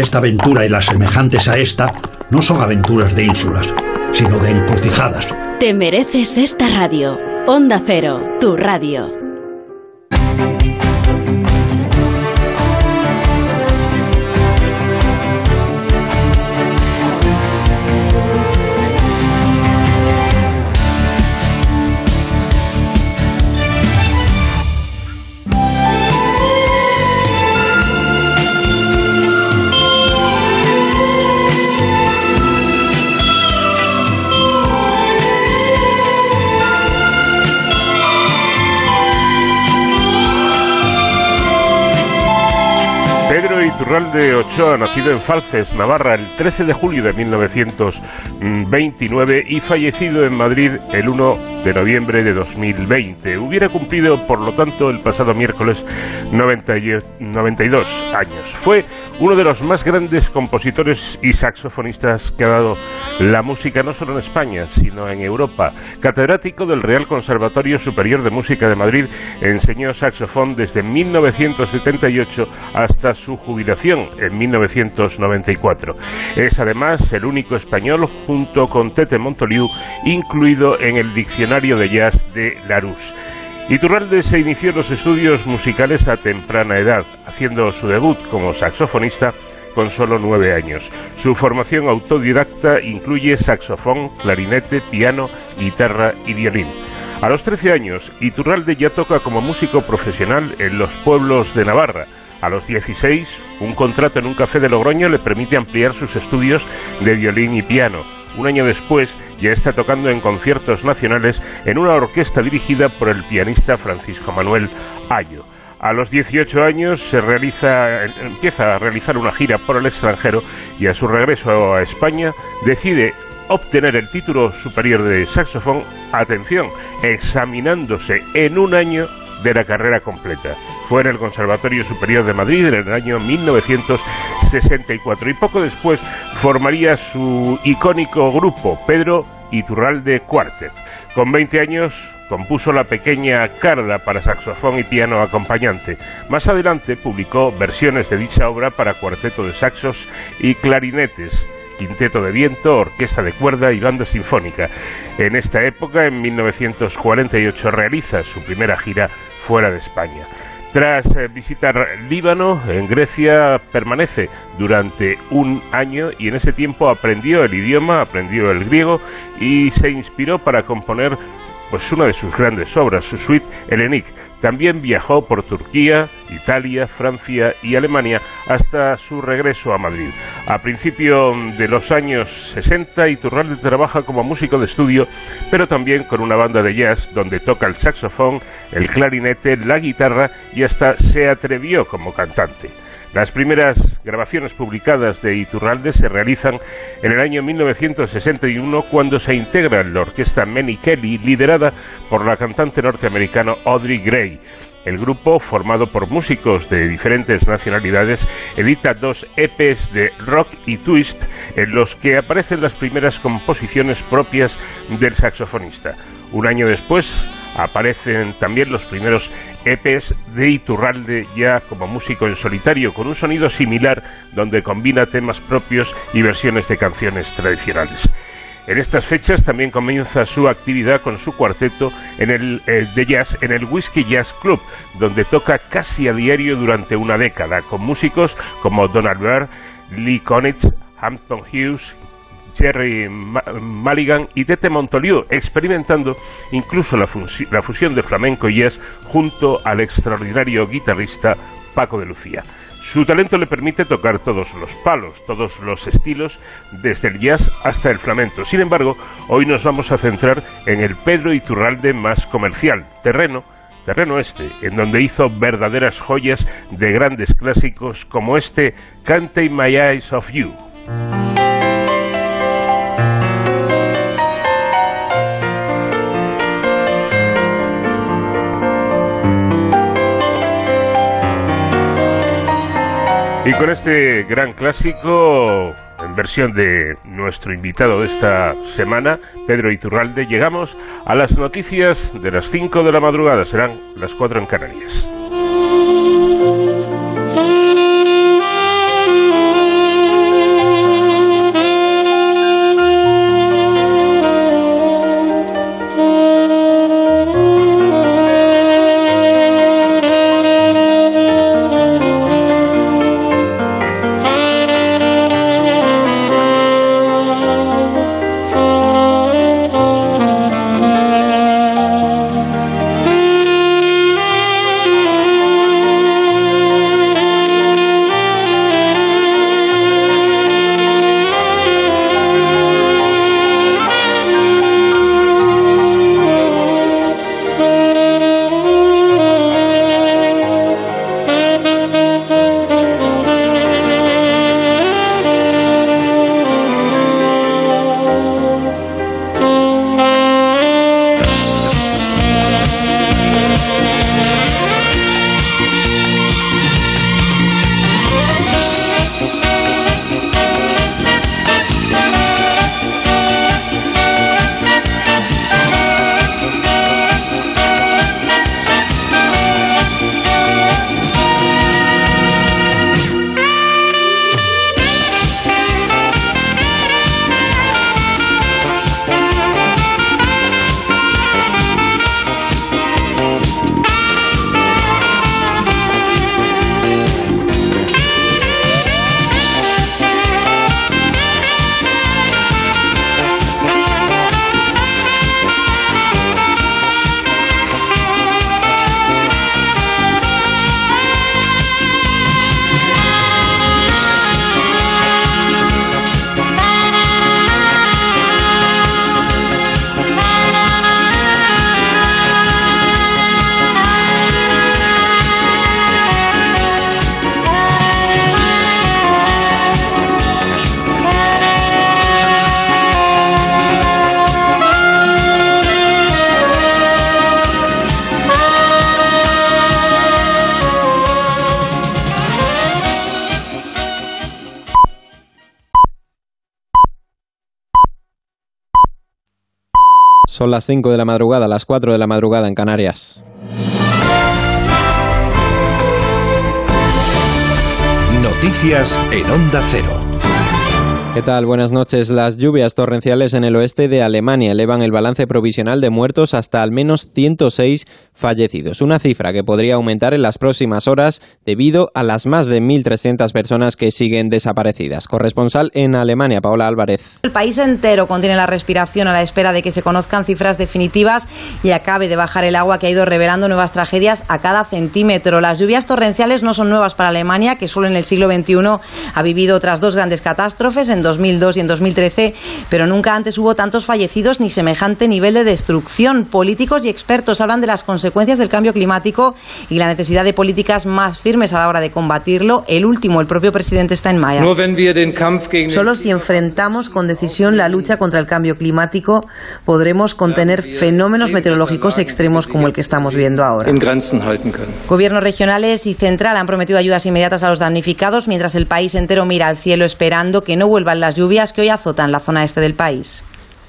esta aventura y las semejantes a esta no son aventuras de ínsulas, sino de encrucijadas. Te mereces esta radio. Onda Cero, tu radio. Iturralde Ochoa, nacido en Falces, Navarra, el 13 de julio de 1929 y fallecido en Madrid el 1 de noviembre de 2020. Hubiera cumplido, por lo tanto, el pasado miércoles 92 años. Fue uno de los más grandes compositores y saxofonistas que ha dado la música no solo en España, sino en Europa. Catedrático del Real Conservatorio Superior de Música de Madrid, enseñó saxofón desde 1978 hasta su jubilación en 1994. Es además el único español, junto con Tete Montoliu, incluido en el Diccionario de Jazz de Larousse. Iturralde se inició los estudios musicales a temprana edad, haciendo su debut como saxofonista con solo nueve años. Su formación autodidacta incluye saxofón, clarinete, piano, guitarra y violín. A los 13 años, Iturralde ya toca como músico profesional en los pueblos de Navarra, a los 16, un contrato en un café de Logroño le permite ampliar sus estudios de violín y piano. Un año después ya está tocando en conciertos nacionales en una orquesta dirigida por el pianista Francisco Manuel Ayo. A los 18 años se realiza, empieza a realizar una gira por el extranjero y a su regreso a España decide obtener el título superior de saxofón, atención, examinándose en un año de carrera completa. Fue en el Conservatorio Superior de Madrid en el año 1964 y poco después formaría su icónico grupo, Pedro Iturralde Quartet. Con 20 años compuso la pequeña Carla para saxofón y piano acompañante. Más adelante publicó versiones de dicha obra para cuarteto de saxos y clarinetes quinteto de viento, orquesta de cuerda y banda sinfónica. En esta época, en 1948, realiza su primera gira fuera de España. Tras eh, visitar Líbano, en Grecia permanece durante un año y en ese tiempo aprendió el idioma, aprendió el griego y se inspiró para componer pues una de sus grandes obras, su suite Hellenic. También viajó por Turquía, Italia, Francia y Alemania hasta su regreso a Madrid. A principios de los años 60, Iturralde trabaja como músico de estudio, pero también con una banda de jazz donde toca el saxofón, el clarinete, la guitarra y hasta se atrevió como cantante. Las primeras grabaciones publicadas de Iturralde se realizan en el año 1961 cuando se integra la orquesta Manny Kelly liderada por la cantante norteamericana Audrey Gray. El grupo, formado por músicos de diferentes nacionalidades, edita dos EPs de rock y twist en los que aparecen las primeras composiciones propias del saxofonista. Un año después aparecen también los primeros EPs de Iturralde ya como músico en solitario, con un sonido similar donde combina temas propios y versiones de canciones tradicionales. En estas fechas también comienza su actividad con su cuarteto en el, eh, de jazz en el Whiskey Jazz Club, donde toca casi a diario durante una década, con músicos como Donald Byrd, Lee Konitz, Hampton Hughes, Jerry Mulligan y Tete Montoliu, experimentando incluso la, fusión de flamenco y jazz junto al extraordinario guitarrista Paco de Lucía. Su talento le permite tocar todos los palos, todos los estilos, desde el jazz hasta el flamenco. Sin embargo, hoy nos vamos a centrar en el Pedro Iturralde más comercial, terreno terreno este, en donde hizo verdaderas joyas de grandes clásicos como este Can't My Eyes of You. Y con este gran clásico, en versión de nuestro invitado de esta semana, Pedro Iturralde, llegamos a las noticias de las 5 de la madrugada. Serán las 4 en Canarias. Son las 5 de la madrugada, las 4 de la madrugada en Canarias. Noticias en Onda Cero. ¿Qué tal? Buenas noches. Las lluvias torrenciales en el oeste de Alemania elevan el balance provisional de muertos hasta al menos 106 fallecidos, una cifra que podría aumentar en las próximas horas debido a las más de 1.300 personas que siguen desaparecidas. Corresponsal en Alemania, Paola Álvarez. El país entero contiene la respiración a la espera de que se conozcan cifras definitivas y acabe de bajar el agua que ha ido revelando nuevas tragedias a cada centímetro. Las lluvias torrenciales no son nuevas para Alemania, que solo en el siglo XXI ha vivido otras dos grandes catástrofes en 2002 y en 2013, pero nunca antes hubo tantos fallecidos ni semejante nivel de destrucción. Políticos y expertos hablan de las consecuencias del cambio climático y la necesidad de políticas más firmes a la hora de combatirlo. El último, el propio presidente Steinmeier. Solo si enfrentamos con decisión la lucha contra el cambio climático podremos contener fenómenos meteorológicos extremos como el que estamos viendo ahora. Gobiernos regionales y central han prometido ayudas inmediatas a los damnificados mientras el país entero mira al cielo esperando que no vuelvan las lluvias que hoy azotan la zona este del país.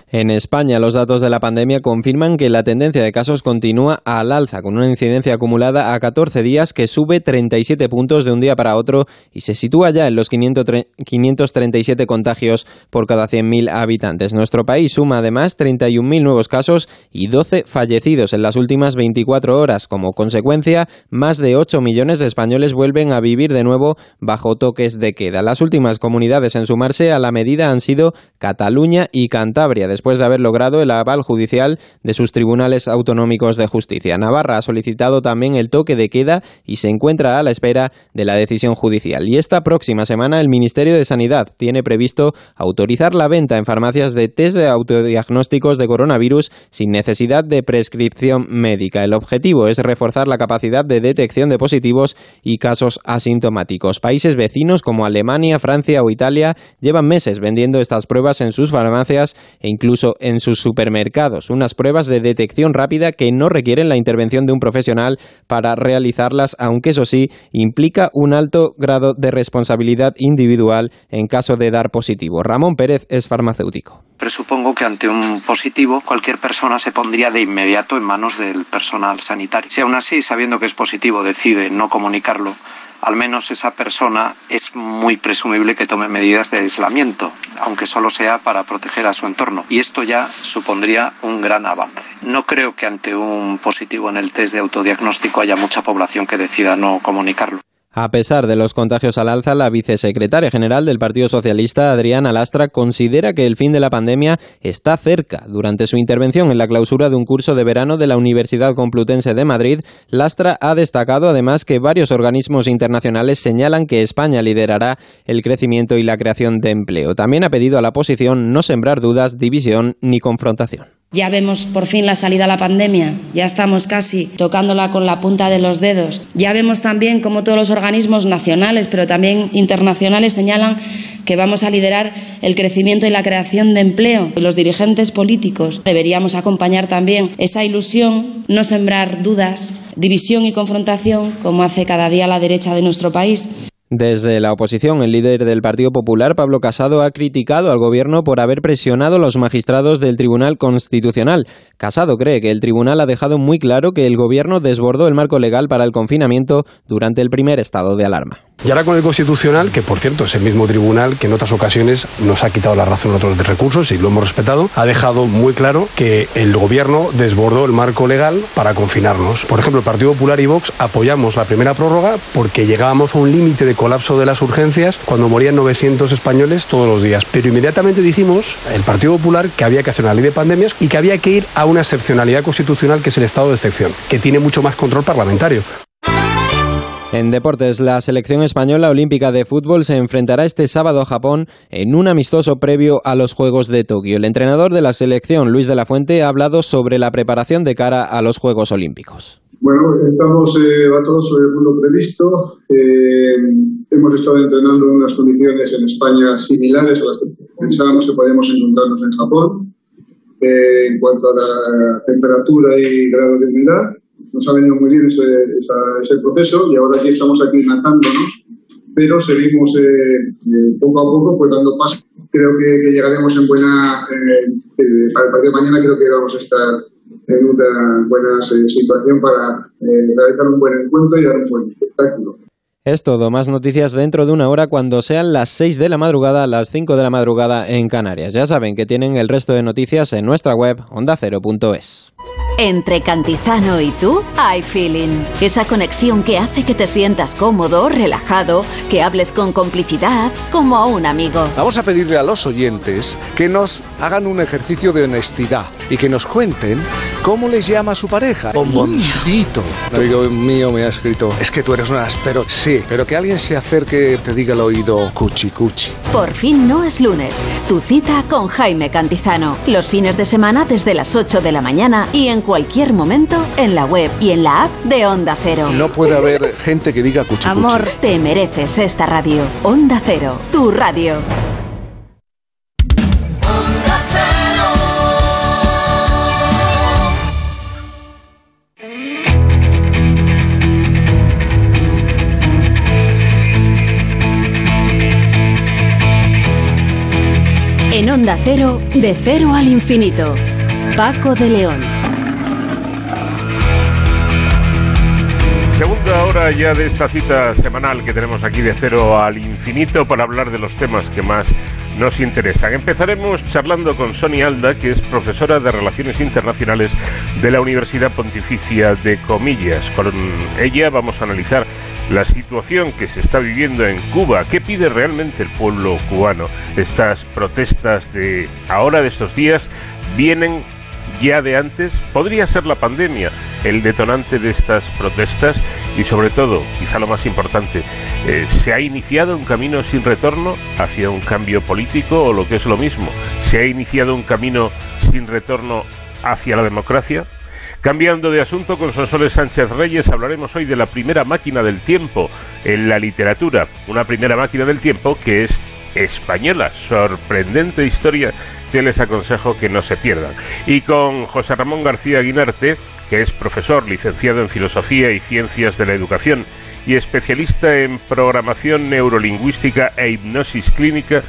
En España, los datos de la pandemia confirman que la tendencia de casos continúa al alza, con una incidencia acumulada a 14 días que sube 37 puntos de un día para otro y se sitúa ya en los 537 contagios por cada 100.000 habitantes. Nuestro país suma además 31.000 nuevos casos y 12 fallecidos en las últimas 24 horas. Como consecuencia, más de 8 millones de españoles vuelven a vivir de nuevo bajo toques de queda. Las últimas comunidades en sumarse a la medida han sido Cataluña y Cantabria después de haber logrado el aval judicial de sus tribunales autonómicos de justicia. Navarra ha solicitado también el toque de queda y se encuentra a la espera de la decisión judicial. Y esta próxima semana el Ministerio de Sanidad tiene previsto autorizar la venta en farmacias de test de autodiagnósticos de coronavirus sin necesidad de prescripción médica. El objetivo es reforzar la capacidad de detección de positivos y casos asintomáticos. Países vecinos como Alemania, Francia o Italia llevan meses vendiendo estas pruebas en sus farmacias e incluso en sus supermercados. Unas pruebas de detección rápida que no requieren la intervención de un profesional para realizarlas, aunque eso sí implica un alto grado de responsabilidad individual en caso de dar positivo. Ramón Pérez es farmacéutico. Presupongo que ante un positivo cualquier persona se pondría de inmediato en manos del personal sanitario. Si aún así, sabiendo que es positivo, decide no comunicarlo, al menos esa persona es muy presumible que tome medidas de aislamiento, aunque solo sea para proteger a su entorno. Y esto ya supondría un gran avance. No creo que ante un positivo en el test de autodiagnóstico haya mucha población que decida no comunicarlo. A pesar de los contagios al alza, la vicesecretaria general del Partido Socialista, Adriana Lastra, considera que el fin de la pandemia está cerca. Durante su intervención en la clausura de un curso de verano de la Universidad Complutense de Madrid, Lastra ha destacado además que varios organismos internacionales señalan que España liderará el crecimiento y la creación de empleo. También ha pedido a la oposición no sembrar dudas, división ni confrontación. Ya vemos por fin la salida a la pandemia, ya estamos casi tocándola con la punta de los dedos. Ya vemos también cómo todos los organismos nacionales, pero también internacionales, señalan que vamos a liderar el crecimiento y la creación de empleo. Los dirigentes políticos deberíamos acompañar también esa ilusión, no sembrar dudas, división y confrontación, como hace cada día la derecha de nuestro país. Desde la oposición, el líder del Partido Popular, Pablo Casado, ha criticado al gobierno por haber presionado a los magistrados del Tribunal Constitucional. Casado cree que el tribunal ha dejado muy claro que el gobierno desbordó el marco legal para el confinamiento durante el primer estado de alarma. Y ahora con el Constitucional, que por cierto es el mismo tribunal que en otras ocasiones nos ha quitado la razón en otros recursos y lo hemos respetado, ha dejado muy claro que el gobierno desbordó el marco legal para confinarnos. Por ejemplo, el Partido Popular y Vox apoyamos la primera prórroga porque llegábamos a un límite de colapso de las urgencias cuando morían 900 españoles todos los días. Pero inmediatamente dijimos, el Partido Popular, que había que hacer una ley de pandemias y que había que ir a una excepcionalidad constitucional que es el estado de excepción, que tiene mucho más control parlamentario. En deportes, la selección española olímpica de fútbol se enfrentará este sábado a Japón en un amistoso previo a los Juegos de Tokio. El entrenador de la selección, Luis de la Fuente, ha hablado sobre la preparación de cara a los Juegos Olímpicos. Bueno, estamos eh, todos sobre el mundo previsto. Eh, hemos estado entrenando en unas condiciones en España similares a las que pensábamos que podíamos encontrarnos en Japón eh, en cuanto a la temperatura y grado de humedad nos ha venido muy bien ese, ese proceso y ahora aquí estamos aquí matándonos, pero seguimos eh, eh, poco a poco pues dando paso. Creo que, llegaremos en buena, eh, para partido de mañana creo que vamos a estar en una buena situación para realizar un buen encuentro y dar un buen espectáculo. Es todo, más noticias dentro de una hora cuando sean las 6 de la madrugada, las 5 de la madrugada en Canarias. Ya saben que tienen el resto de noticias en nuestra web ondacero.es. Entre Cantizano y tú hay feeling. Esa conexión que hace que te sientas cómodo, relajado, que hables con complicidad, como a un amigo. Vamos a pedirle a los oyentes que nos hagan un ejercicio de honestidad y que nos cuenten cómo les llama a su pareja. Bomboncito. Un amigo mío me ha escrito, es que tú eres un áspero. Sí, pero que alguien se acerque te diga al oído cuchi cuchi. Por fin no es lunes. Tu cita con Jaime Cantizano. Los fines de semana desde las 8 de la mañana y en cualquier momento en la web y en la app de Onda Cero. No puede haber gente que diga cuchi Amor, te mereces esta radio. Onda Cero, tu radio. En Onda Cero, de cero al infinito. Paco de León. Segunda hora ya de esta cita semanal que tenemos aquí de cero al infinito para hablar de los temas que más nos interesan. Empezaremos charlando con Sonia Alda, que es profesora de Relaciones Internacionales de la Universidad Pontificia de Comillas. Con ella vamos a analizar la situación que se está viviendo en Cuba. ¿Qué pide realmente el pueblo cubano? Estas protestas de ahora, de estos días, vienen ya de antes? ¿Podría ser la pandemia el detonante de estas protestas? Y sobre todo, quizá lo más importante, eh, ¿se ha iniciado un camino sin retorno hacia un cambio político o lo que es lo mismo? ¿Se ha iniciado un camino sin retorno hacia la democracia? Cambiando de asunto con Sonsoles Sánchez Reyes, hablaremos hoy de la primera máquina del tiempo en la literatura. Una primera máquina del tiempo que es española. Sorprendente historia que les aconsejo que no se pierdan. Y con José Ramón García Guinarte, que es profesor, licenciado en Filosofía y Ciencias de la Educación y especialista en programación neurolingüística e hipnosis clínica,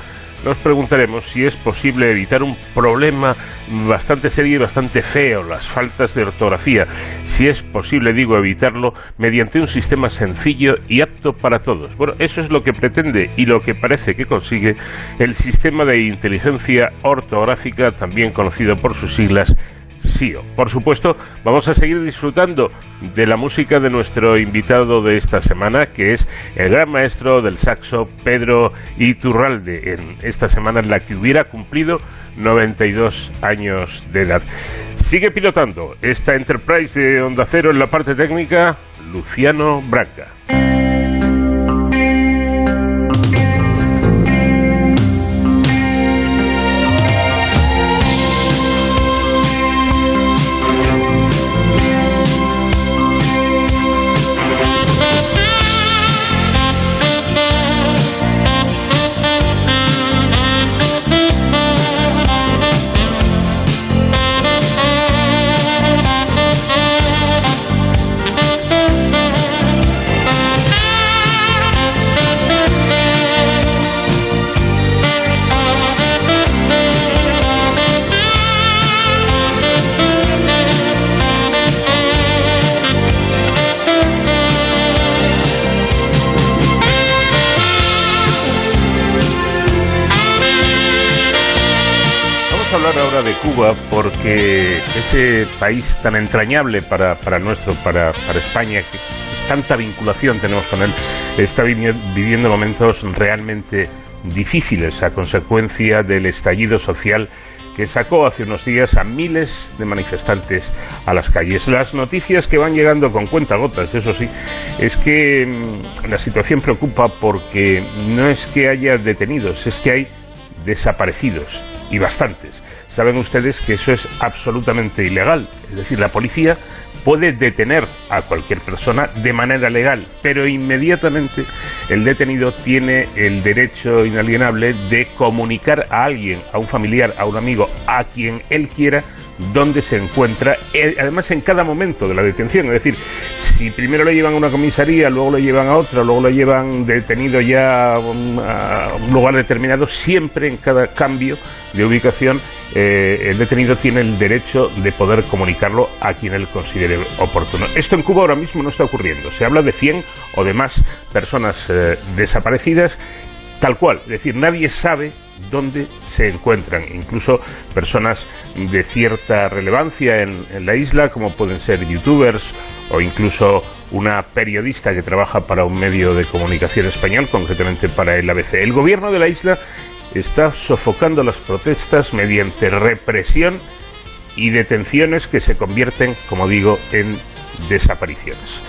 nos preguntaremos si es posible evitar un problema bastante serio y bastante feo, las faltas de ortografía. Si es posible, digo, evitarlo mediante un sistema sencillo y apto para todos. Bueno, eso es lo que pretende y lo que parece que consigue el sistema de inteligencia ortográfica, también conocido por sus siglas SIO. Por supuesto, vamos a seguir disfrutando de la música de nuestro invitado de esta semana, que es el gran maestro del saxo Pedro Iturralde, en esta semana en la que hubiera cumplido 92 años de edad. Sigue pilotando esta Enterprise de Onda Cero en la parte técnica, Luciano Branca. Cuba porque ese país tan entrañable para, para nuestro, para, para España, que tanta vinculación tenemos con él, está viviendo momentos realmente difíciles a consecuencia del estallido social que sacó hace unos días a miles de manifestantes a las calles. Las noticias que van llegando con cuentagotas, eso sí, es que mm, la situación preocupa porque no es que haya detenidos, es que hay desaparecidos y bastantes saben ustedes que eso es absolutamente ilegal. Es decir, la policía puede detener a cualquier persona de manera legal, pero inmediatamente el detenido tiene el derecho inalienable de comunicar a alguien, a un familiar, a un amigo, a quien él quiera, dónde se encuentra, eh, además en cada momento de la detención. Es decir, si primero lo llevan a una comisaría, luego lo llevan a otra, luego lo llevan detenido ya a un lugar determinado, siempre en cada cambio de ubicación eh, el detenido tiene el derecho de poder comunicarlo a quien él considere oportuno. Esto en Cuba ahora mismo no está ocurriendo. Se habla de 100 o de más personas eh, desaparecidas tal cual. Es decir, nadie sabe dónde se encuentran. Incluso personas de cierta relevancia en, en, la isla, como pueden ser youtubers o incluso una periodista que trabaja para un medio de comunicación español, concretamente para el ABC. El gobierno de la isla está sofocando las protestas mediante represión y detenciones que se convierten, como digo, en desapariciones.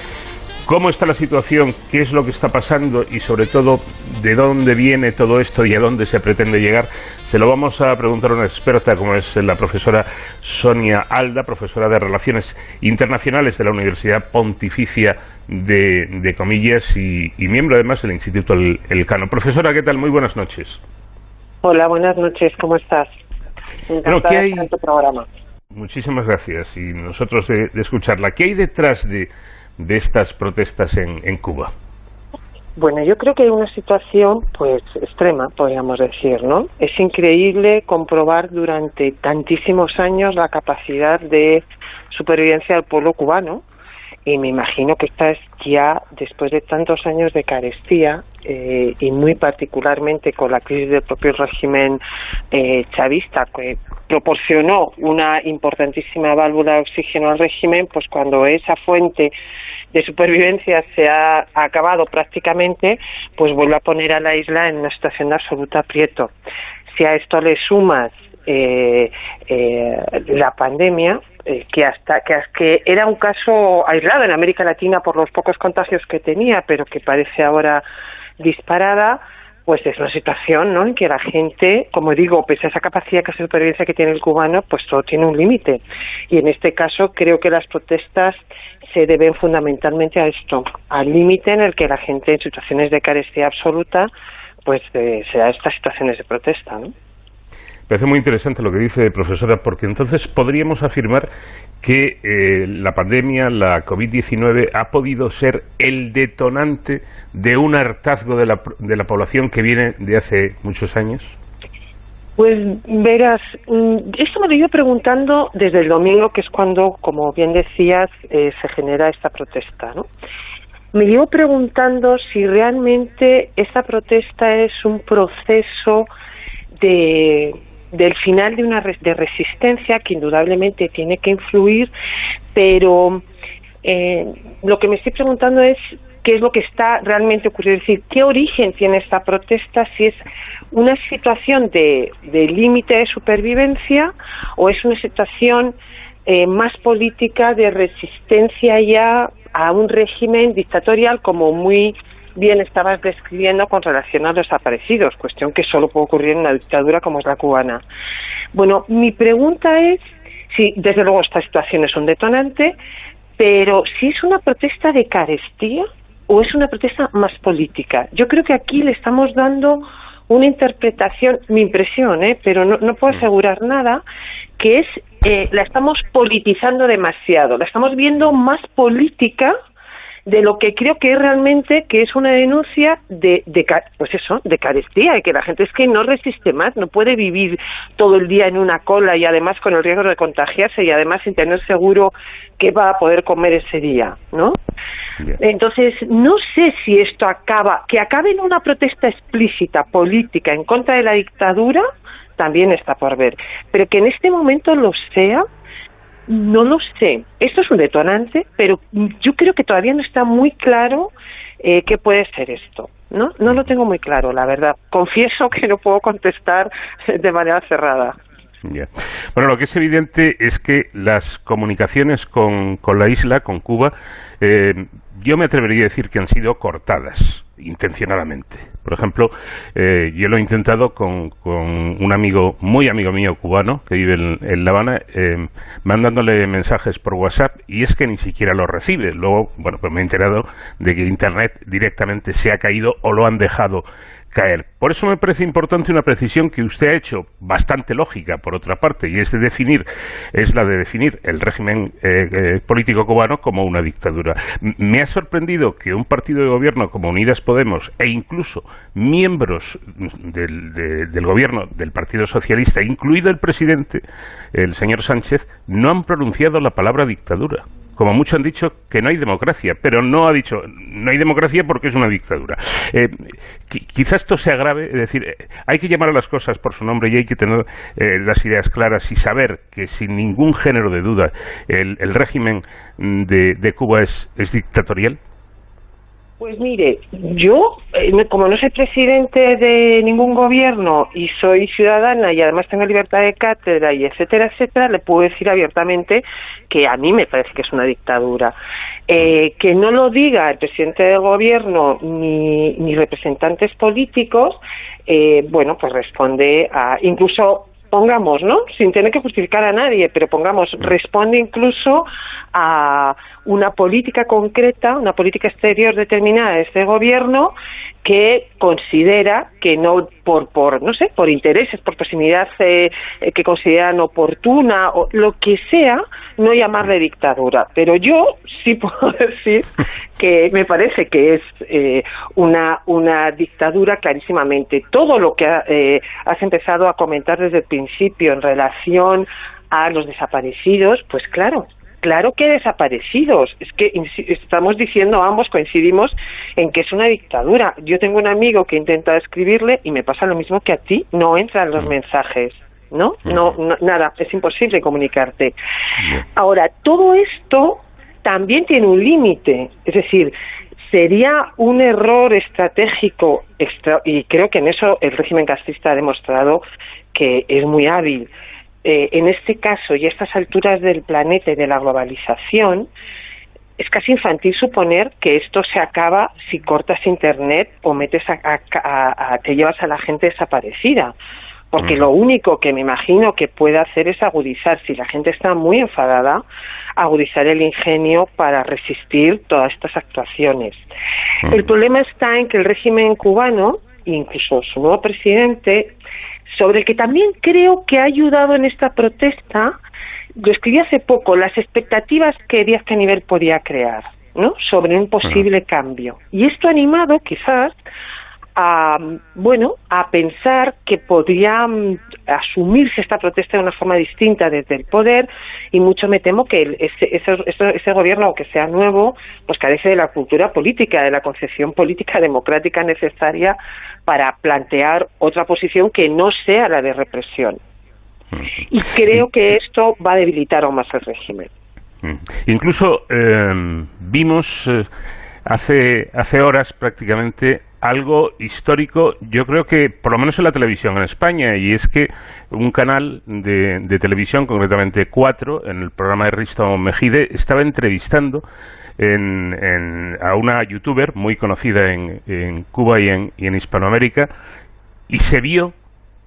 ¿Cómo está la situación? ¿Qué es lo que está pasando? Y sobre todo, ¿de dónde viene todo esto y a dónde se pretende llegar? Se lo vamos a preguntar a una experta como es la profesora Sonia Alda, profesora de Relaciones Internacionales de la Universidad Pontificia de, Comillas y, miembro además del Instituto Elcano. Profesora, ¿qué tal? Muy buenas noches. Hola, buenas noches, ¿cómo estás? Encantada de tu programa. Muchísimas gracias y nosotros de, escucharla. ¿Qué hay detrás de, de estas protestas en, en, Cuba? Bueno, yo creo que hay una situación pues extrema, podríamos decir, ¿no? Es increíble comprobar durante tantísimos años la capacidad de supervivencia del pueblo cubano y me imagino que esta es ya después de tantos años de carestía eh, y muy particularmente con la crisis del propio régimen eh, chavista que proporcionó una importantísima válvula de oxígeno al régimen, pues cuando esa fuente de supervivencia se ha acabado prácticamente, pues vuelve a poner a la isla en una situación de absoluto aprieto. Si a esto le sumas eh, eh, la pandemia, eh, que hasta que, que era un caso aislado en América Latina por los pocos contagios que tenía, pero que parece ahora disparada, pues es una situación ¿no? en que la gente, como digo, pese a esa capacidad de supervivencia que tiene el cubano, pues todo tiene un límite. Y en este caso creo que las protestas se deben fundamentalmente a esto, al límite en el que la gente en situaciones de carestía absoluta pues eh, estas situaciones de protesta. ¿no? Parece muy interesante lo que dice, profesora, porque entonces podríamos afirmar que eh, la pandemia, la COVID-19, ha podido ser el detonante de un hartazgo de la, de la población que viene de hace muchos años. Pues verás, mm, esto me lo he ido preguntando desde el domingo, que es cuando, como bien decías, eh, se genera esta protesta, ¿no? Me llevo preguntando si realmente esta protesta es un proceso de del final de una de resistencia que indudablemente tiene que influir, pero eh, lo que me estoy preguntando es qué es lo que está realmente ocurriendo, es decir, qué origen tiene esta protesta, si es una situación de, de límite de supervivencia o es una situación eh, más política de resistencia ya a un régimen dictatorial como muy bien estabas describiendo con relación a los desaparecidos, cuestión que solo puede ocurrir en una dictadura como es la cubana. Bueno, mi pregunta es si, desde luego, esta situación es un detonante, pero si es una protesta de carestía o es una protesta más política. Yo creo que aquí le estamos dando una interpretación, mi impresión, ¿eh? pero no, no puedo asegurar nada, que es, eh, la estamos politizando demasiado, la estamos viendo más política de lo que creo que es realmente que es una denuncia de, de pues eso de carestía y que la gente es que no resiste más no puede vivir todo el día en una cola y además con el riesgo de contagiarse y además sin tener seguro que va a poder comer ese día no entonces no sé si esto acaba que acabe en una protesta explícita política en contra de la dictadura también está por ver. Pero que en este momento lo sea no lo sé. Esto es un detonante, pero yo creo que todavía no está muy claro eh, qué puede ser esto. ¿no? no lo tengo muy claro, la verdad. Confieso que no puedo contestar de manera cerrada. Bueno, lo que es evidente es que las comunicaciones con, con la isla, con Cuba, eh, yo me atrevería a decir que han sido cortadas intencionadamente. Por ejemplo, eh, yo lo he intentado con, un amigo, muy amigo mío cubano, que vive en, La Habana, eh, mandándole mensajes por WhatsApp y es que ni siquiera lo recibe. Luego, bueno, pues me he enterado de que Internet directamente se ha caído o lo han dejado caer. Por eso me parece importante una precisión que usted ha hecho, bastante lógica, por otra parte, y es de definir, es la de definir el régimen eh, eh, político cubano como una dictadura. me ha sorprendido que un partido de gobierno como Unidas Podemos e incluso miembros del, del gobierno del Partido Socialista, incluido el presidente, el señor Sánchez, no han pronunciado la palabra dictadura como muchos han dicho que no hay democracia, pero no ha dicho no hay democracia porque es una dictadura. Eh, quizás esto sea grave, es decir, eh, hay que llamar a las cosas por su nombre y hay que tener eh, las ideas claras y saber que sin ningún género de duda el, régimen de, de Cuba es, es dictatorial. Pues mire, yo, eh, como no soy presidente de ningún gobierno y soy ciudadana y además tengo libertad de cátedra y etcétera, etcétera, le puedo decir abiertamente que a mí me parece que es una dictadura. Eh, que no lo diga el presidente del gobierno ni, ni representantes políticos, eh, bueno, pues responde a, incluso pongamos, ¿no? Sin tener que justificar a nadie, pero pongamos, responde incluso a una política concreta, una política exterior determinada de este gobierno que considera que no por por no sé por intereses por proximidad eh, eh, que consideran oportuna o lo que sea no llamarle dictadura. Pero yo sí puedo decir que me parece que es eh, una una dictadura clarísimamente. Todo lo que has empezado a comentar desde el principio en relación a los desaparecidos pues claro claro que desaparecidos. Es que estamos diciendo ambos, coincidimos en que es una dictadura. Yo tengo un amigo que intenta escribirle y me pasa lo mismo que a ti, no entran los mensajes. ¿no? No, nada, es imposible comunicarte. Ahora, todo esto también tiene un límite, es decir, sería un error estratégico y creo que en eso el régimen castrista ha demostrado que es muy hábil. Eh, en este caso y a estas alturas del planeta y de la globalización, es casi infantil suponer que esto se acaba si cortas internet o metes a, te llevas a la gente desaparecida. Porque lo único que me imagino que puede hacer es agudizar, si la gente está muy enfadada, agudizar el ingenio para resistir todas estas actuaciones. El problema está en que el régimen cubano, incluso su nuevo presidente, sobre el que también creo que ha ayudado en esta protesta, lo escribí hace poco, las expectativas que Díaz Canivel podía crear, ¿no? Sobre un posible cambio. Y esto ha animado, quizás, a, bueno, a pensar que podría asumirse esta protesta de una forma distinta desde el poder y mucho me temo que ese, ese, ese, gobierno, aunque sea nuevo, pues carece de la cultura política, de la concepción política democrática necesaria para plantear otra posición que no sea la de represión. Y creo que esto va a debilitar aún más el régimen. Incluso eh, vimos eh, hace, hace horas prácticamente algo histórico, yo creo que por lo menos en la televisión en España, y es que un canal de, televisión, concretamente cuatro, en el programa de Risto Mejide, estaba entrevistando a una youtuber muy conocida en, Cuba y en, y en, Hispanoamérica, y se vio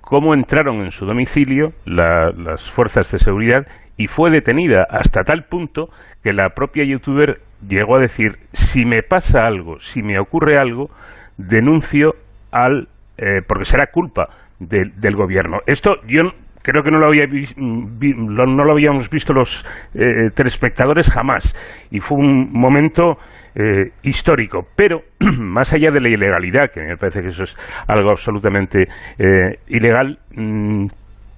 cómo entraron en su domicilio las fuerzas de seguridad y fue detenida hasta tal punto que la propia youtuber llegó a decir, si me pasa algo, si me ocurre algo, denuncio al, eh, porque será culpa del gobierno. Esto yo creo que no lo, había no lo habíamos visto los eh, telespectadores jamás y fue un momento eh, histórico. Pero más allá de la ilegalidad, que me parece que eso es algo absolutamente ilegal, mm,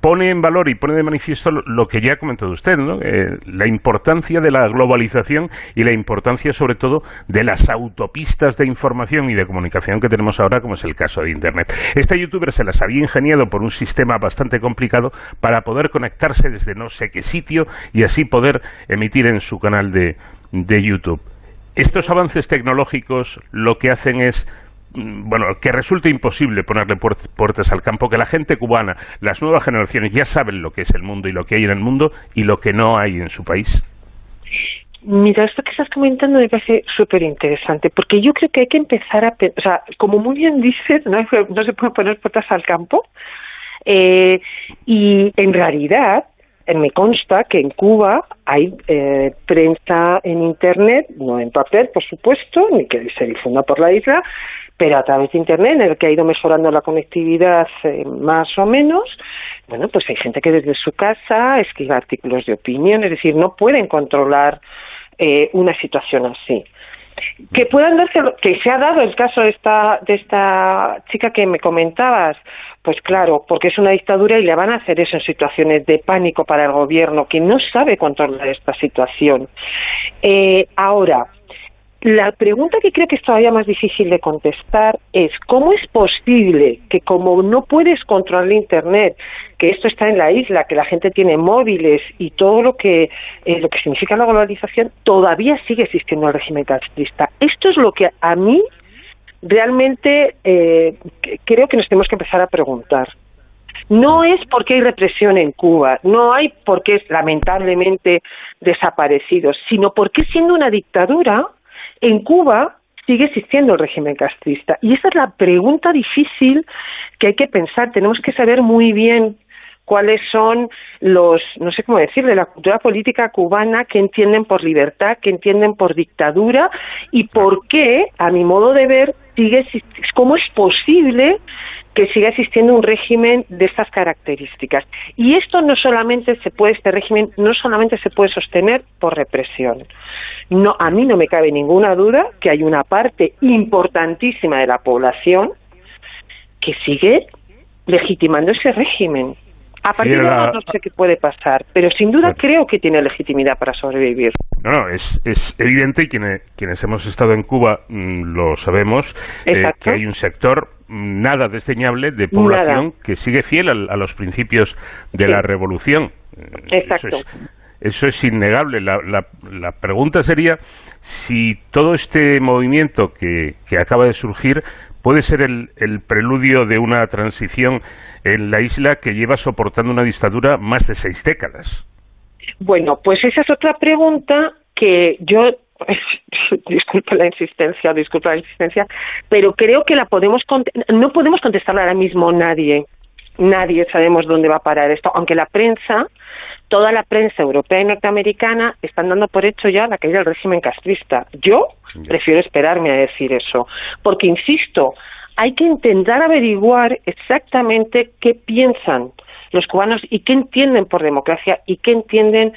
pone en valor y pone de manifiesto lo, que ya ha comentado usted, ¿no? Eh, la importancia de la globalización y la importancia sobre todo de las autopistas de información y de comunicación que tenemos ahora, como es el caso de Internet. Esta youtuber se las había ingeniado por un sistema bastante complicado para poder conectarse desde no sé qué sitio y así poder emitir en su canal de, de YouTube. Estos avances tecnológicos lo que hacen es bueno, que resulte imposible ponerle puertas al campo, que la gente cubana, las nuevas generaciones ya saben lo que es el mundo y lo que hay en el mundo y lo que no hay en su país? Mira, esto que estás comentando me parece súper interesante, porque yo creo que hay que empezar a... O sea, como muy bien dices, no, no se pueden poner puertas al campo, eh, y en realidad me consta que en Cuba hay eh, prensa en Internet, no en papel, por supuesto, ni que se difunda por la isla, pero a través de Internet, en el que ha ido mejorando la conectividad eh, más o menos, bueno, pues hay gente que desde su casa escribe artículos de opinión, es decir, no pueden controlar eh, una situación así. Que puedan darse, que se ha dado el caso de esta, de esta chica que me comentabas, pues claro, porque es una dictadura y le van a hacer eso en situaciones de pánico para el gobierno que no sabe controlar esta situación. Eh, ahora, la pregunta que creo que es todavía más difícil de contestar es cómo es posible que como no puedes controlar Internet, que esto está en la isla, que la gente tiene móviles y todo lo que eh, lo que significa la globalización, todavía sigue existiendo el régimen castrista. Esto es lo que a mí realmente eh, creo que nos tenemos que empezar a preguntar. No es porque hay represión en Cuba, no hay porque es lamentablemente desaparecidos, sino porque siendo una dictadura, en Cuba sigue existiendo el régimen castrista. Y esa es la pregunta difícil que hay que pensar. Tenemos que saber muy bien cuáles son los, no sé cómo decirle, la cultura política cubana que entienden por libertad, que entienden por dictadura y por qué, a mi modo de ver, sigue cómo es posible que siga existiendo un régimen de estas características. Y esto no solamente se puede, este régimen no solamente se puede sostener por represión. No, a mí no me cabe ninguna duda que hay una parte importantísima de la población que sigue legitimando ese régimen. A partir de ahora no sé qué puede pasar, pero sin duda creo que tiene legitimidad para sobrevivir. No, no, es, es evidente y quienes, quienes hemos estado en Cuba mm, lo sabemos, eh, que hay un sector nada desdeñable de población que sigue fiel a, los principios de la revolución. Exacto. Eso es, innegable. La, la, pregunta sería si todo este movimiento que, que acaba de surgir puede ser el, el, preludio de una transición en la isla que lleva soportando una dictadura más de seis décadas. Bueno, pues esa es otra pregunta que yo disculpe la insistencia, disculpe la insistencia, pero creo que la podemos no podemos contestarla ahora mismo nadie. Nadie sabemos dónde va a parar esto, aunque la prensa, toda la prensa europea y norteamericana están dando por hecho ya la caída del régimen castrista. Yo prefiero esperarme a decir eso, porque insisto, hay que intentar averiguar exactamente qué piensan los cubanos y qué entienden por democracia y qué entienden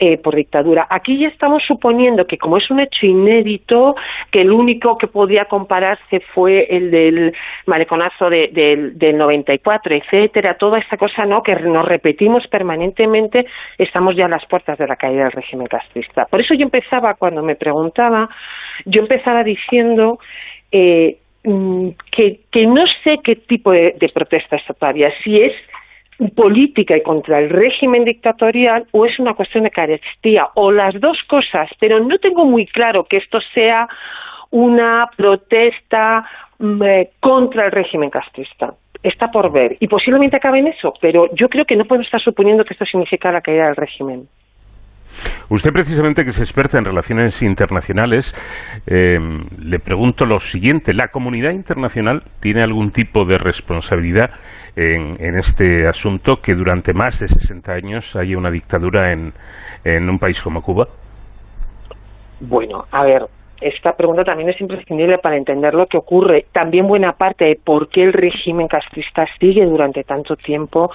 eh, por dictadura. Aquí ya estamos suponiendo que como es un hecho inédito, que el único que podía compararse fue el del maleconazo de, del, del 94, etcétera, toda esta cosa no que nos repetimos permanentemente, estamos ya a las puertas de la caída del régimen castrista. Por eso yo empezaba cuando me preguntaba, yo empezaba diciendo eh, mm, que, que no sé qué tipo de, de protesta es todavía, si es política y contra el régimen dictatorial o es una cuestión de carestía o las dos cosas, pero no tengo muy claro que esto sea una protesta mm, eh, contra el régimen castrista. Está por ver y posiblemente acabe en eso, pero yo creo que no podemos estar suponiendo que esto significa la caída del régimen. Usted precisamente que es experta en relaciones internacionales, eh, le pregunto lo siguiente, ¿la comunidad internacional tiene algún tipo de responsabilidad en, este asunto que durante más de 60 años haya una dictadura en, en un país como Cuba? Bueno, a ver, esta pregunta también es imprescindible para entender lo que ocurre. También buena parte de por qué el régimen castrista sigue durante tanto tiempo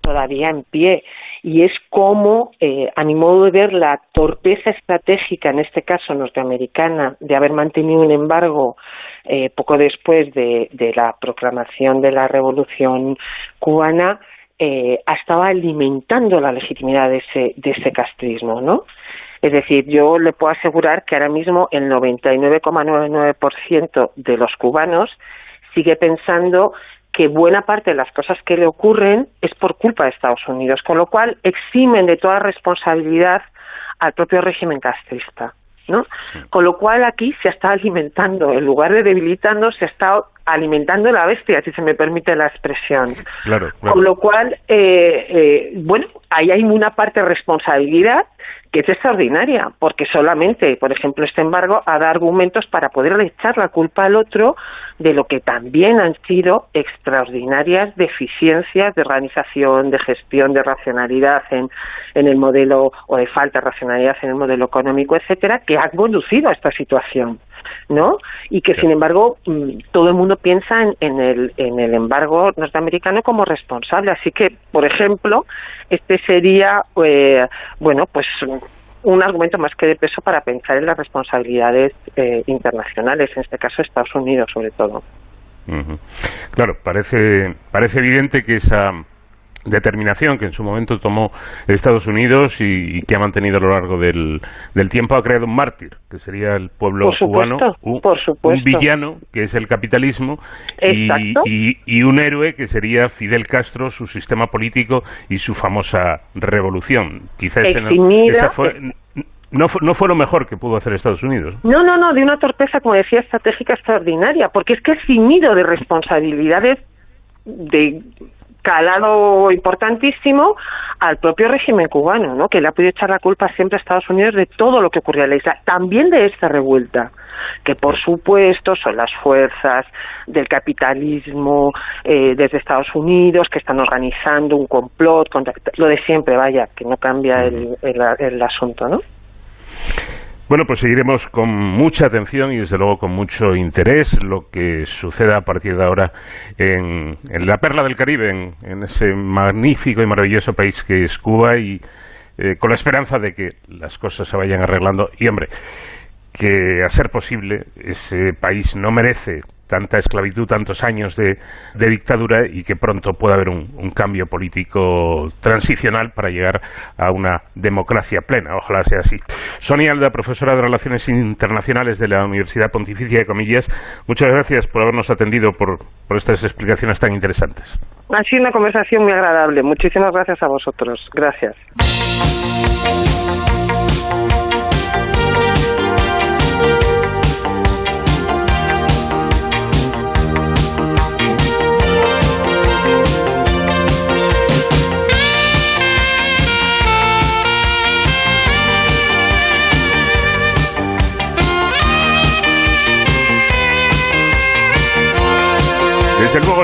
todavía en pie y es como, eh, a mi modo de ver, la torpeza estratégica, en este caso norteamericana, de haber mantenido un embargo eh, poco después de, la proclamación de la revolución cubana, eh, estaba alimentando la legitimidad de ese, de ese castrismo, ¿no? Es decir, yo le puedo asegurar que ahora mismo el 99,99% de los cubanos sigue pensando que buena parte de las cosas que le ocurren es por culpa de Estados Unidos, con lo cual eximen de toda responsabilidad al propio régimen castrista. ¿no? Con lo cual aquí se está alimentando, en lugar de debilitando, se está alimentando la bestia, si se me permite la expresión. Con lo cual, eh, eh, bueno, ahí hay una parte de responsabilidad que es extraordinaria, porque solamente, por ejemplo, este embargo ha dado argumentos para poder echar la culpa al otro de lo que también han sido extraordinarias deficiencias de organización, de gestión, de racionalidad en, en el modelo o de falta de racionalidad en el modelo económico, etcétera, que han conducido a esta situación. ¿No? Y que, sin embargo, mm, todo el mundo piensa en, el, en el embargo norteamericano como responsable. Así que, por ejemplo, este sería, eh, bueno, pues un argumento más que de peso para pensar en las responsabilidades eh, internacionales, en este caso Estados Unidos sobre todo. Claro, parece, parece evidente que esa determinación que en su momento tomó Estados Unidos y, que ha mantenido a lo largo del, del, tiempo ha creado un mártir, que sería el pueblo cubano, un, villano, que es el capitalismo, y, y, un héroe, que sería Fidel Castro, su sistema político y su famosa revolución. Quizás esa fue, no, fue, no fue lo mejor que pudo hacer Estados Unidos. No, no, no, de una torpeza, como decía, estratégica extraordinaria, porque es que es finito de responsabilidades de calado importantísimo al propio régimen cubano, ¿no? que le ha podido echar la culpa siempre a Estados Unidos de todo lo que ocurría en la isla, también de esta revuelta, que por supuesto son las fuerzas del capitalismo eh, desde Estados Unidos que están organizando un complot contra lo de siempre, vaya, que no cambia el, el, el asunto, ¿no? Bueno, pues seguiremos con mucha atención y desde luego con mucho interés lo que suceda a partir de ahora en, la perla del Caribe, en, ese magnífico y maravilloso país que es Cuba y eh, con la esperanza de que las cosas se vayan arreglando. Y hombre, que a ser posible ese país no merece tanta esclavitud, tantos años de, dictadura y que pronto pueda haber un, cambio político transicional para llegar a una democracia plena. Ojalá sea así. Sonia Alda, profesora de Relaciones Internacionales de la Universidad Pontificia de Comillas, muchas gracias por habernos atendido por, por estas explicaciones tan interesantes. Ha sido una conversación muy agradable. Muchísimas gracias a vosotros. Gracias.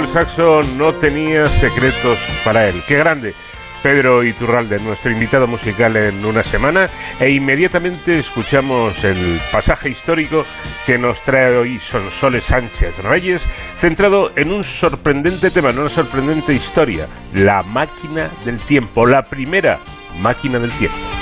Desde luego el saxo no tenía secretos para él. ¡Qué grande! Pedro Iturralde, nuestro invitado musical en una semana, e inmediatamente escuchamos el pasaje histórico que nos trae hoy Sonsoles Sánchez Reyes, centrado en un sorprendente tema, en una sorprendente historia, la máquina del tiempo, la primera máquina del tiempo.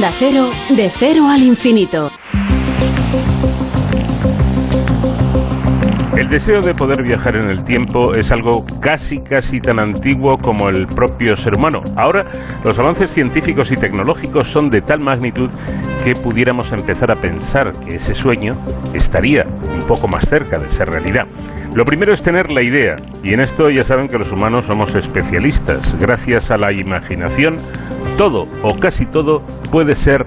De cero al infinito. El deseo de poder viajar en el tiempo es algo casi, casi tan antiguo como el propio ser humano. Ahora, los avances científicos y tecnológicos son de tal magnitud que pudiéramos empezar a pensar que ese sueño estaría un poco más cerca de ser realidad. Lo primero es tener la idea, y en esto ya saben que los humanos somos especialistas. Gracias a la imaginación, todo o casi todo puede ser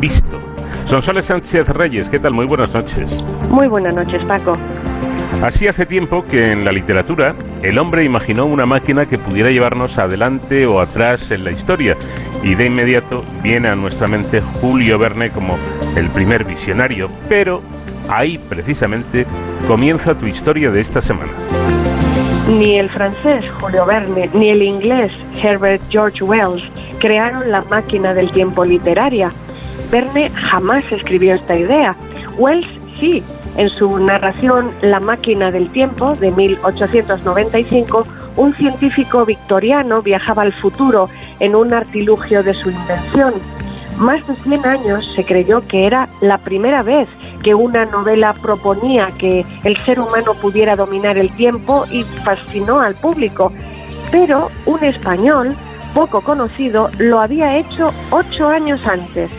visto. Sonsoles Sánchez Reyes, ¿qué tal? Muy buenas noches. Muy buenas noches, Paco. Así hace tiempo que en la literatura el hombre imaginó una máquina que pudiera llevarnos adelante o atrás en la historia y de inmediato viene a nuestra mente Julio Verne como el primer visionario, pero ahí precisamente comienza tu historia de esta semana. Ni el francés Julio Verne ni el inglés Herbert George Wells crearon la máquina del tiempo literaria. Verne jamás escribió esta idea. Wells sí, en su narración La máquina del tiempo de 1895, un científico victoriano viajaba al futuro en un artilugio de su invención. Más de 100 años se creyó que era la primera vez que una novela proponía que el ser humano pudiera dominar el tiempo y fascinó al público. Pero un español poco conocido lo había hecho ocho años antes.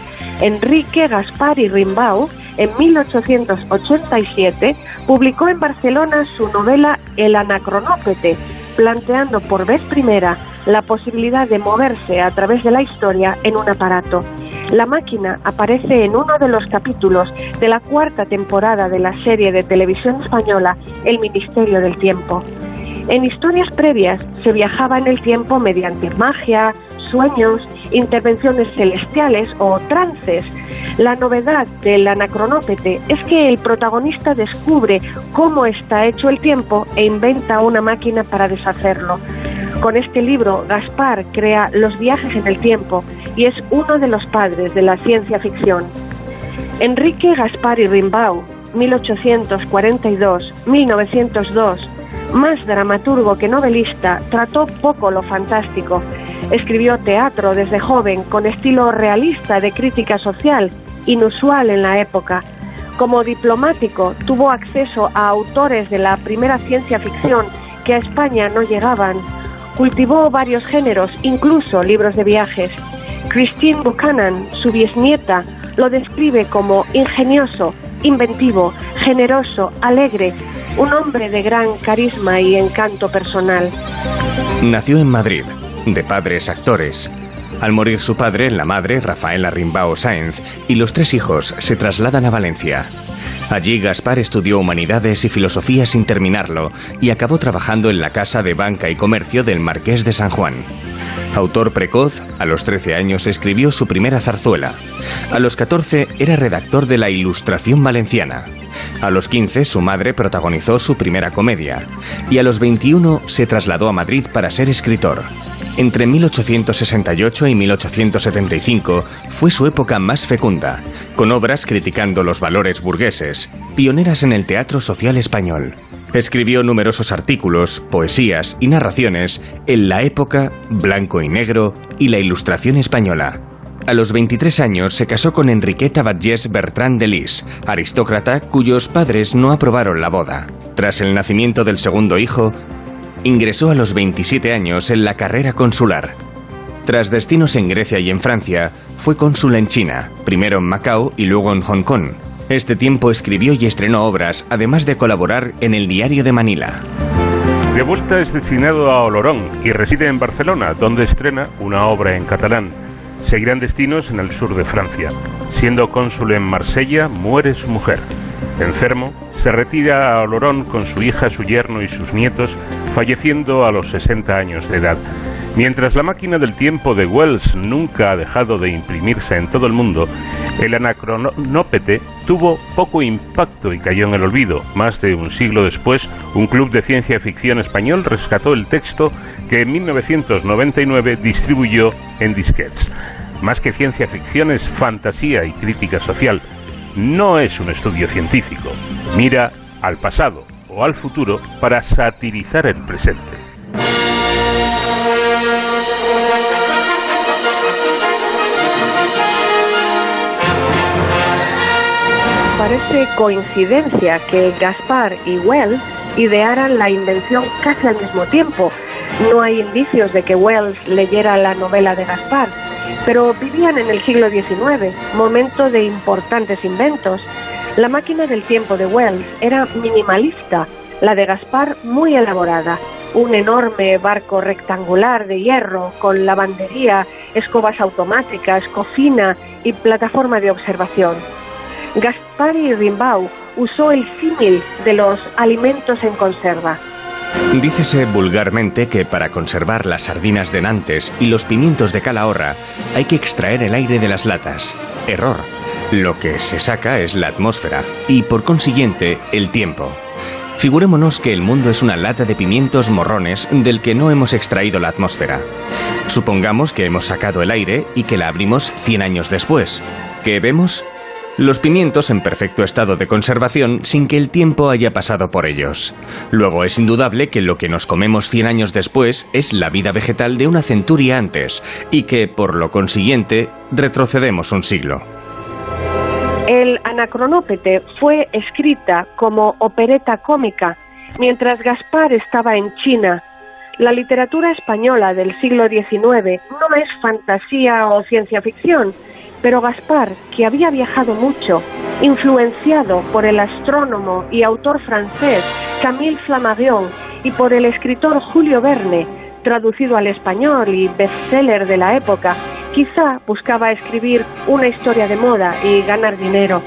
Enrique Gaspari Rimbau, en 1887, publicó en Barcelona su novela El Anacronópete, planteando por vez primera la posibilidad de moverse a través de la historia en un aparato. La máquina aparece en uno de los capítulos de la cuarta temporada de la serie de televisión española El Ministerio del Tiempo. En historias previas se viajaba en el tiempo mediante magia, sueños, intervenciones celestiales o trances. La novedad del anacronópete es que el protagonista descubre cómo está hecho el tiempo e inventa una máquina para deshacerlo. Con este libro, Gaspar crea los viajes en el tiempo y es uno de los padres de la ciencia ficción. Enrique Gaspar y Rimbaud, 1842-1902, más dramaturgo que novelista, trató poco lo fantástico. Escribió teatro desde joven con estilo realista de crítica social, inusual en la época. Como diplomático, tuvo acceso a autores de la primera ciencia ficción que a España no llegaban. Cultivó varios géneros, incluso libros de viajes. Christine Buchanan, su bisnieta, lo describe como ingenioso, inventivo, generoso, alegre, un hombre de gran carisma y encanto personal. Nació en Madrid, de padres actores. Al morir su padre, la madre, Rafaela Rimbao Sáenz, y los tres hijos se trasladan a Valencia. Allí Gaspar estudió humanidades y filosofía sin terminarlo y acabó trabajando en la Casa de Banca y Comercio del Marqués de San Juan. Autor precoz, a los 13 años escribió su primera zarzuela. A los 14 era redactor de la Ilustración Valenciana. A los 15 su madre protagonizó su primera comedia y a los 21 se trasladó a Madrid para ser escritor. Entre 1868 y 1875 fue su época más fecunda, con obras criticando los valores burgueses, pioneras en el teatro social español. Escribió numerosos artículos, poesías y narraciones en La Época, Blanco y Negro y La Ilustración Española. A los 23 años se casó con Enriqueta Batllés Bertrand de Lis, aristócrata cuyos padres no aprobaron la boda. Tras el nacimiento del segundo hijo, ingresó a los 27 años en la carrera consular. Tras destinos en Grecia y en Francia, fue cónsul en China, primero en Macao y luego en Hong Kong. Este tiempo escribió y estrenó obras, además de colaborar en el Diario de Manila. De vuelta es destinado a Olorón y reside en Barcelona, donde estrena una obra en catalán. Seguirán destinos en el sur de Francia. Siendo cónsul en Marsella, muere su mujer. Enfermo, se retira a Olorón con su hija, su yerno y sus nietos, falleciendo a los 60 años de edad. Mientras la máquina del tiempo de Wells nunca ha dejado de imprimirse en todo el mundo, el anacronópete tuvo poco impacto y cayó en el olvido. Más de un siglo después, un club de ciencia ficción español rescató el texto que en 1999 distribuyó en disquets. Más que ciencia ficción es fantasía y crítica social. No es un estudio científico. Mira al pasado o al futuro para satirizar el presente. Parece coincidencia que Gaspar y Wells idearan la invención casi al mismo tiempo. No hay indicios de que Wells leyera la novela de Gaspar, pero vivían en el siglo XIX, momento de importantes inventos. La máquina del tiempo de Wells era minimalista, la de Gaspar muy elaborada. Un enorme barco rectangular de hierro con lavandería, escobas automáticas, cocina y plataforma de observación. Gaspari Rimbaud usó el símil de los alimentos en conserva. Dícese vulgarmente que para conservar las sardinas de Nantes y los pimientos de Calahorra hay que extraer el aire de las latas. Error. Lo que se saca es la atmósfera y por consiguiente el tiempo. Figurémonos que el mundo es una lata de pimientos morrones del que no hemos extraído la atmósfera. Supongamos que hemos sacado el aire y que la abrimos 100 años después. ¿Qué vemos? Los pimientos en perfecto estado de conservación sin que el tiempo haya pasado por ellos. Luego es indudable que lo que nos comemos 100 años después es la vida vegetal de una centuria antes y que, por lo consiguiente, retrocedemos un siglo. El Anacronópete fue escrita como opereta cómica mientras Gaspar estaba en China. La literatura española del siglo XIX no es fantasía o ciencia ficción, pero Gaspar, que había viajado mucho, influenciado por el astrónomo y autor francés Camille Flammarion y por el escritor Julio Verne, traducido al español y bestseller de la época, quizá buscaba escribir una historia de moda y ganar dinero.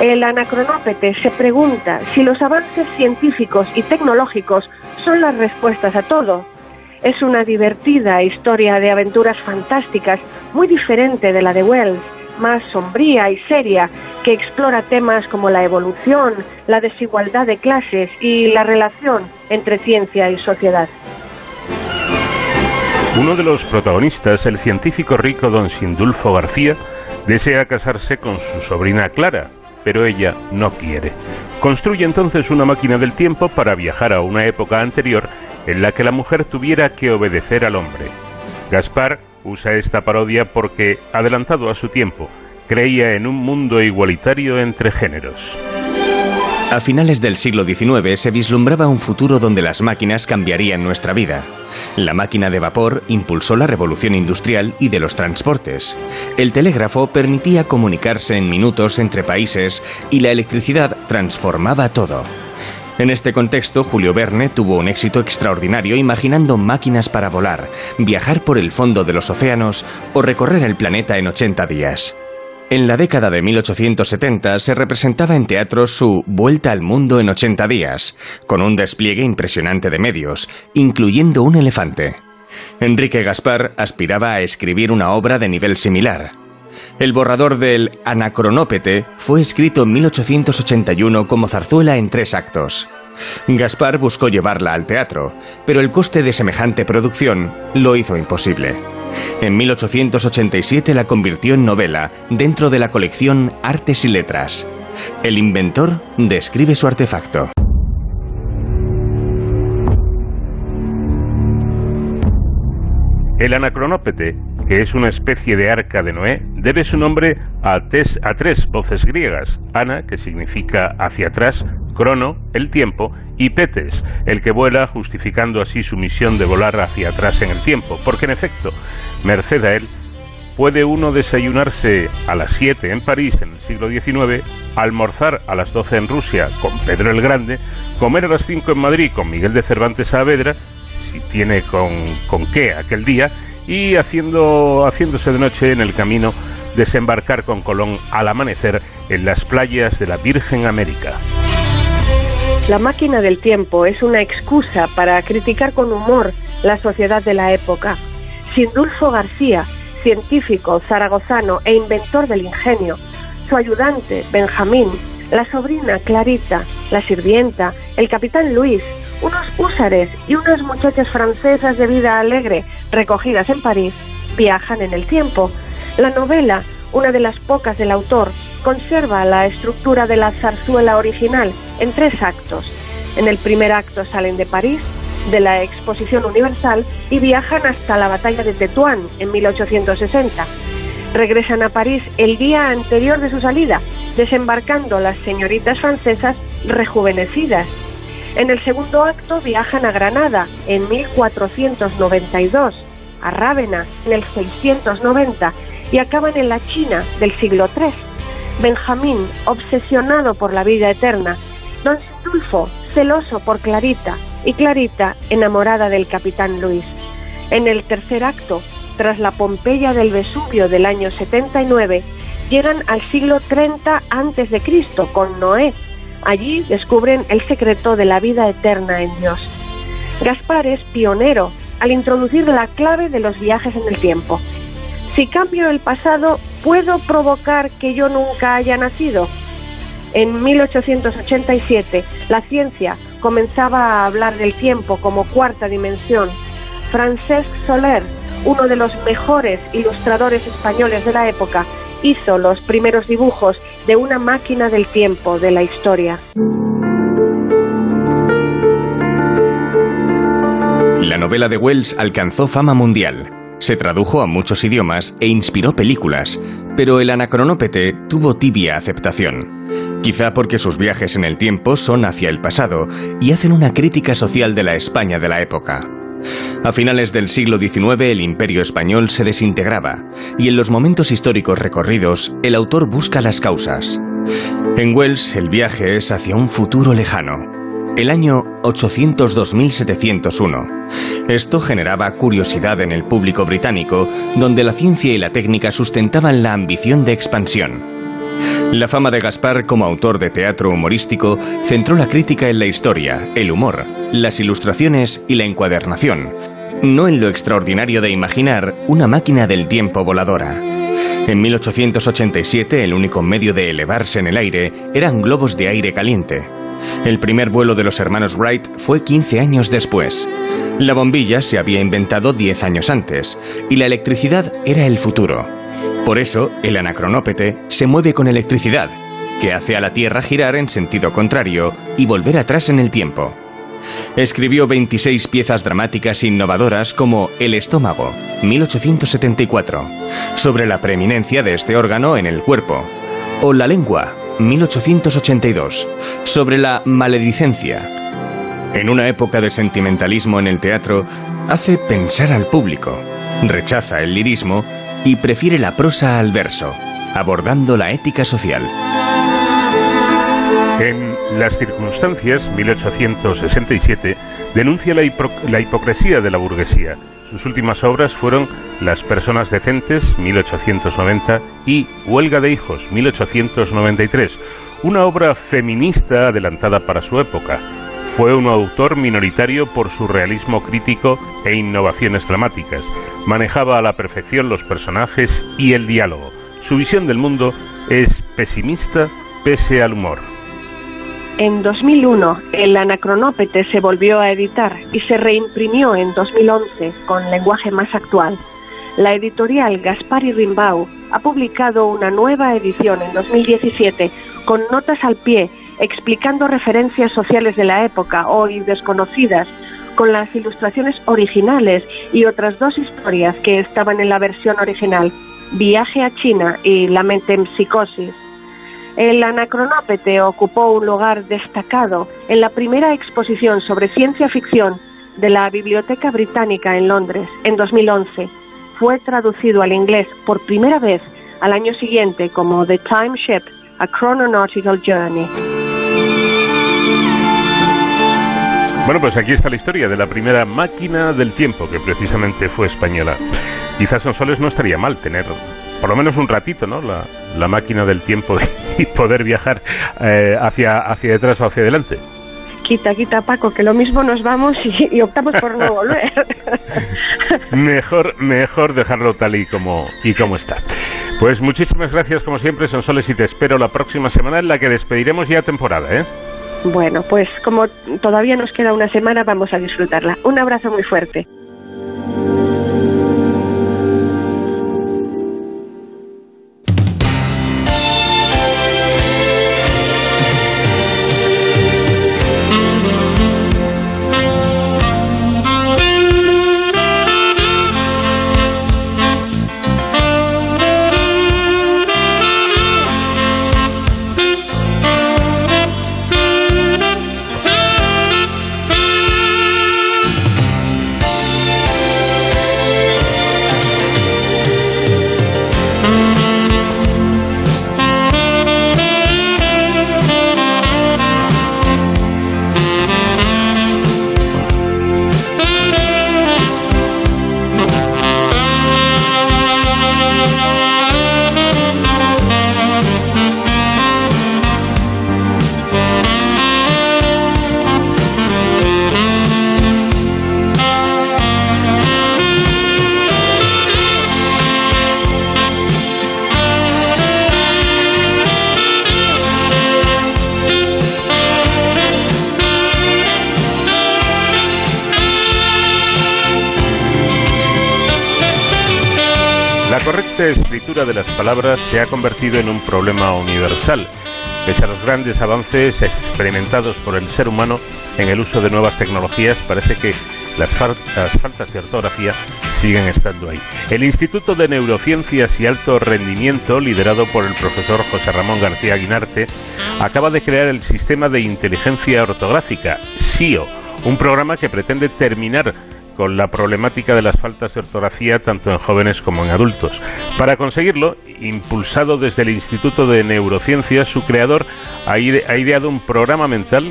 El anacronópete se pregunta si los avances científicos y tecnológicos son las respuestas a todo es una divertida historia de aventuras fantásticas, muy diferente de la de Wells, más sombría y seria, que explora temas como la evolución, la desigualdad de clases y la relación entre ciencia y sociedad. Uno de los protagonistas, el científico rico don Sindulfo García, desea casarse con su sobrina Clara, pero ella no quiere. Construye entonces una máquina del tiempo para viajar a una época anterior en la que la mujer tuviera que obedecer al hombre. Gaspar usa esta parodia porque, adelantado a su tiempo, creía en un mundo igualitario entre géneros. A finales del siglo XIX se vislumbraba un futuro donde las máquinas cambiarían nuestra vida. La máquina de vapor impulsó la revolución industrial y de los transportes. El telégrafo permitía comunicarse en minutos entre países y la electricidad transformaba todo. En este contexto, Julio Verne tuvo un éxito extraordinario imaginando máquinas para volar, viajar por el fondo de los océanos o recorrer el planeta en 80 días. En la década de 1870 se representaba en teatro su Vuelta al Mundo en 80 días, con un despliegue impresionante de medios, incluyendo un elefante. Enrique Gaspar aspiraba a escribir una obra de nivel similar. El borrador del Anacronópete fue escrito en 1881 como zarzuela en tres actos. Gaspar buscó llevarla al teatro, pero el coste de semejante producción lo hizo imposible. En 1887 la convirtió en novela dentro de la colección Artes y Letras. El inventor describe su artefacto. El anacronópete, que es una especie de arca de Noé, debe su nombre a, a, tres voces griegas, ana, que significa hacia atrás, crono, el tiempo, y petes, el que vuela, justificando así su misión de volar hacia atrás en el tiempo, porque en efecto, merced a él, puede uno desayunarse a las 7 en París en el siglo XIX, almorzar a las 12 en Rusia con Pedro el Grande, comer a las 5 en Madrid con Miguel de Cervantes Saavedra, si tiene con, con qué aquel día, y haciendo, haciéndose de noche en el camino desembarcar con Colón al amanecer en las playas de la Virgen América. La máquina del tiempo es una excusa para criticar con humor la sociedad de la época. Sindulfo García, científico zaragozano e inventor del ingenio, su ayudante, Benjamín, la sobrina Clarita, la sirvienta, el capitán Luis, unos húsares y unas muchachas francesas de vida alegre recogidas en París viajan en el tiempo. La novela, una de las pocas del autor, conserva la estructura de la zarzuela original en tres actos. En el primer acto salen de París, de la Exposición Universal y viajan hasta la batalla de Tetuán en 1860. Regresan a París el día anterior de su salida, desembarcando las señoritas francesas rejuvenecidas en el segundo acto viajan a Granada en 1492, a Rávena en el 690 y acaban en la China del siglo III. Benjamín, obsesionado por la vida eterna, Don Sindulfo, celoso por Clarita, y Clarita, enamorada del capitán Luis. En el tercer acto, tras la Pompeya del Vesubio del año 79, llegan al siglo 30 a.C. con Noé, Allí descubren el secreto de la vida eterna en Dios. Gaspar es pionero al introducir la clave de los viajes en el tiempo. Si cambio el pasado, ¿puedo provocar que yo nunca haya nacido? En 1887, la ciencia comenzaba a hablar del tiempo como cuarta dimensión. Francesc Soler, uno de los mejores ilustradores españoles de la época, hizo los primeros dibujos de una máquina del tiempo de la historia. La novela de Wells alcanzó fama mundial. Se tradujo a muchos idiomas e inspiró películas, pero el anacronópete tuvo tibia aceptación. Quizá porque sus viajes en el tiempo son hacia el pasado y hacen una crítica social de la España de la época. A finales del siglo XIX el imperio español se desintegraba y en los momentos históricos recorridos el autor busca las causas. En Wells el viaje es hacia un futuro lejano, el año 802.701. Esto generaba curiosidad en el público británico, donde la ciencia y la técnica sustentaban la ambición de expansión. La fama de Gaspar como autor de teatro humorístico centró la crítica en la historia, el humor, las ilustraciones y la encuadernación, no en lo extraordinario de imaginar una máquina del tiempo voladora. En 1887 el único medio de elevarse en el aire eran globos de aire caliente. El primer vuelo de los hermanos Wright fue 15 años después. La bombilla se había inventado 10 años antes y la electricidad era el futuro. Por eso, el anacronópete se mueve con electricidad, que hace a la Tierra girar en sentido contrario y volver atrás en el tiempo. Escribió 26 piezas dramáticas innovadoras como El estómago, 1874, sobre la preeminencia de este órgano en el cuerpo, o La lengua, 1882, sobre la maledicencia. En una época de sentimentalismo en el teatro, hace pensar al público, rechaza el lirismo y prefiere la prosa al verso, abordando la ética social. En Las circunstancias, 1867, denuncia la, la, hipocresía de la burguesía. Sus últimas obras fueron Las personas decentes, 1890, y Huelga de hijos, 1893, una obra feminista adelantada para su época. Fue un autor minoritario por su realismo crítico e innovaciones dramáticas. Manejaba a la perfección los personajes y el diálogo. Su visión del mundo es pesimista pese al humor. En 2001, el Anacronópete se volvió a editar y se reimprimió en 2011 con lenguaje más actual. La editorial Gaspar y Rimbau ha publicado una nueva edición en 2017 con notas al pie explicando referencias sociales de la época hoy desconocidas con las ilustraciones originales y otras dos historias que estaban en la versión original, Viaje a China y La mente en psicosis. El anacronópete ocupó un lugar destacado en la primera exposición sobre ciencia ficción de la Biblioteca Británica en Londres en 2011. Fue traducido al inglés por primera vez al año siguiente como The Time Ship, A Chrononautical Journey. Bueno, pues aquí está la historia de la primera máquina del tiempo, que precisamente fue española. Quizás Sonsoles no estaría mal tener por lo menos un ratito, ¿no? La, la máquina del tiempo y poder viajar eh, hacia, hacia detrás o hacia adelante. Quita, quita, Paco, que lo mismo nos vamos y, y optamos por no volver. mejor, mejor dejarlo tal y como, y como está. Pues muchísimas gracias, como siempre, Sonsoles, y te espero la próxima semana en la que despediremos ya temporada, ¿eh? Bueno, pues como todavía nos queda una semana, vamos a disfrutarla. Un abrazo muy fuerte. Correcta escritura de las palabras se ha convertido en un problema universal. Pese a los grandes avances experimentados por el ser humano en el uso de nuevas tecnologías, parece que las, faltas de ortografía siguen estando ahí. El Instituto de Neurociencias y Alto Rendimiento, liderado por el profesor José Ramón García Guinarte, acaba de crear el Sistema de Inteligencia Ortográfica, SIO, un programa que pretende terminar con la problemática de las faltas de ortografía tanto en jóvenes como en adultos. Para conseguirlo, impulsado desde el Instituto de Neurociencias, su creador ha ideado un programa mental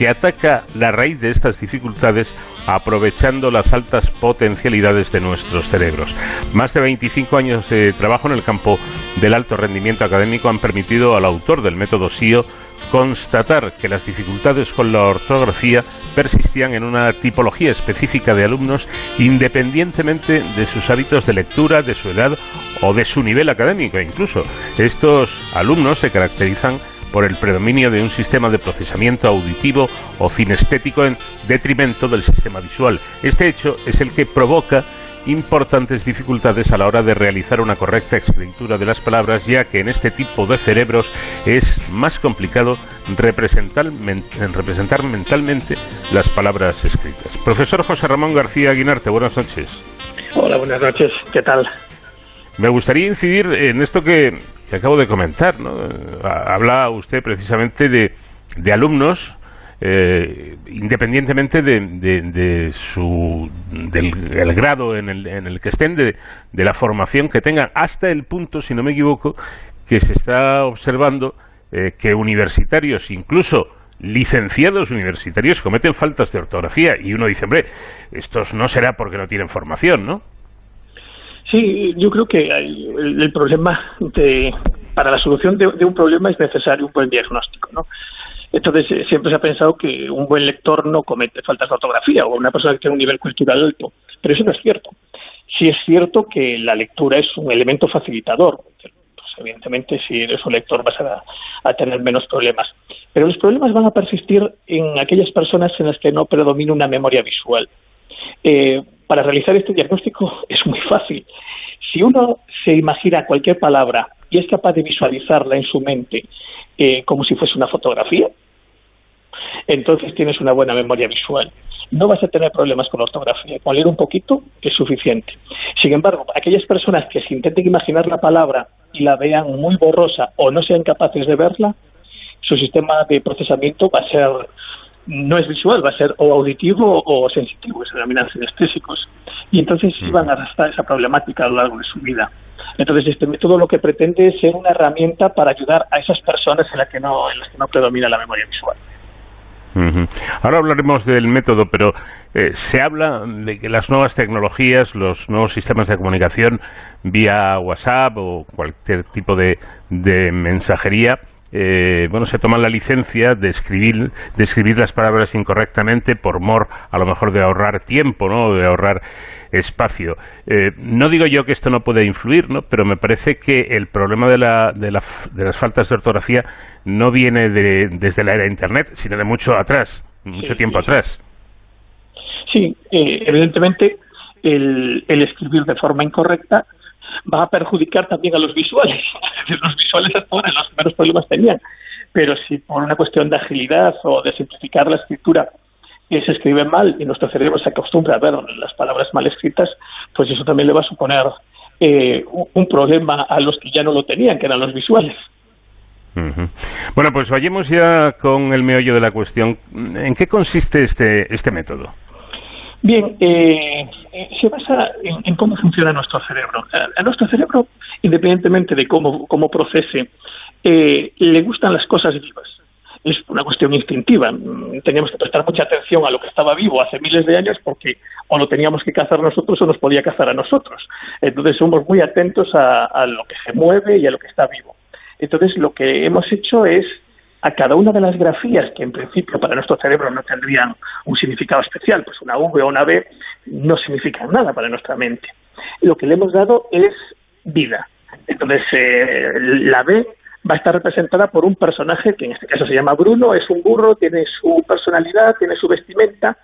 que ataca la raíz de estas dificultades aprovechando las altas potencialidades de nuestros cerebros. Más de 25 años de trabajo en el campo del alto rendimiento académico han permitido al autor del método SIO constatar que las dificultades con la ortografía persistían en una tipología específica de alumnos independientemente de sus hábitos de lectura, de su edad o de su nivel académico. Incluso estos alumnos se caracterizan por el predominio de un sistema de procesamiento auditivo o cinestético en detrimento del sistema visual. Este hecho es el que provoca importantes dificultades a la hora de realizar una correcta escritura de las palabras, ya que en este tipo de cerebros es más complicado representar, representar mentalmente las palabras escritas. Profesor José Ramón García Aguinarte, buenas noches. Hola, buenas noches, ¿qué tal? Me gustaría incidir en esto que, acabo de comentar. ¿no? Habla usted precisamente de, de alumnos, eh, independientemente de, su, del grado en el, en el que estén, de, de la formación que tengan, hasta el punto, si no me equivoco, que se está observando eh, que universitarios, incluso licenciados universitarios, cometen faltas de ortografía. Y uno dice, hombre, estos no será porque no tienen formación, ¿no? Sí, yo creo que el, problema de, para la solución de, un problema es necesario un buen diagnóstico, ¿no? Entonces, eh, siempre se ha pensado que un buen lector no comete faltas de ortografía o una persona que tiene un nivel cultural alto, pero eso no es cierto. Sí es cierto que la lectura es un elemento facilitador. Pues, evidentemente, si eres un lector vas a, tener menos problemas. Pero los problemas van a persistir en aquellas personas en las que no predomina una memoria visual. Eh, para realizar este diagnóstico es muy fácil. Si uno se imagina cualquier palabra y es capaz de visualizarla en su mente eh, como si fuese una fotografía, entonces tienes una buena memoria visual. No vas a tener problemas con la ortografía. Con leer un poquito es suficiente. Sin embargo, aquellas personas que se intenten imaginar la palabra y la vean muy borrosa o no sean capaces de verla, su sistema de procesamiento va a ser no es visual, va a ser o auditivo o sensitivo, se denominan sinestésicos. Y entonces sí van a arrastrar esa problemática a lo largo de su vida. Entonces este método lo que pretende es ser una herramienta para ayudar a esas personas en las que no, en las que no predomina la memoria visual. Ahora hablaremos del método, pero eh, se habla de que las nuevas tecnologías, los nuevos sistemas de comunicación vía WhatsApp o cualquier tipo de mensajería, eh, bueno, se toman la licencia de escribir, de escribir las palabras incorrectamente por mor, a lo mejor, de ahorrar tiempo, ¿no? De ahorrar espacio. Eh, no digo yo que esto no pueda influir, ¿no? Pero me parece que el problema de, la, de, la, de las faltas de ortografía no viene de, desde la era de Internet, sino de mucho atrás, mucho tiempo atrás. Sí, eh, evidentemente el, el escribir de forma incorrecta va a perjudicar también a los visuales. los visuales hasta los primeros problemas tenían, pero si por una cuestión de agilidad o de simplificar la escritura se escribe mal y nuestro cerebro se acostumbra a ver las palabras mal escritas, pues eso también le va a suponer eh, un problema a los que ya no lo tenían, que eran los visuales. Bueno, pues vayamos ya con el meollo de la cuestión. ¿En qué consiste este, este método? Bien, eh, se basa en, cómo funciona nuestro cerebro. A, nuestro cerebro, independientemente de cómo, cómo procese, eh, le gustan las cosas vivas. Es una cuestión instintiva. Mm, teníamos que prestar mucha atención a lo que estaba vivo hace miles de años porque o lo teníamos que cazar nosotros o nos podía cazar a nosotros. Entonces somos muy atentos a lo que se mueve y a lo que está vivo. Entonces lo que hemos hecho es a cada una de las grafías que en principio para nuestro cerebro no tendrían un significado especial, pues una V o una B no significan nada para nuestra mente. Lo que le hemos dado es vida. Entonces, eh, la B va a estar representada por un personaje que en este caso se llama Bruno, es un burro, tiene su personalidad, tiene su vestimenta.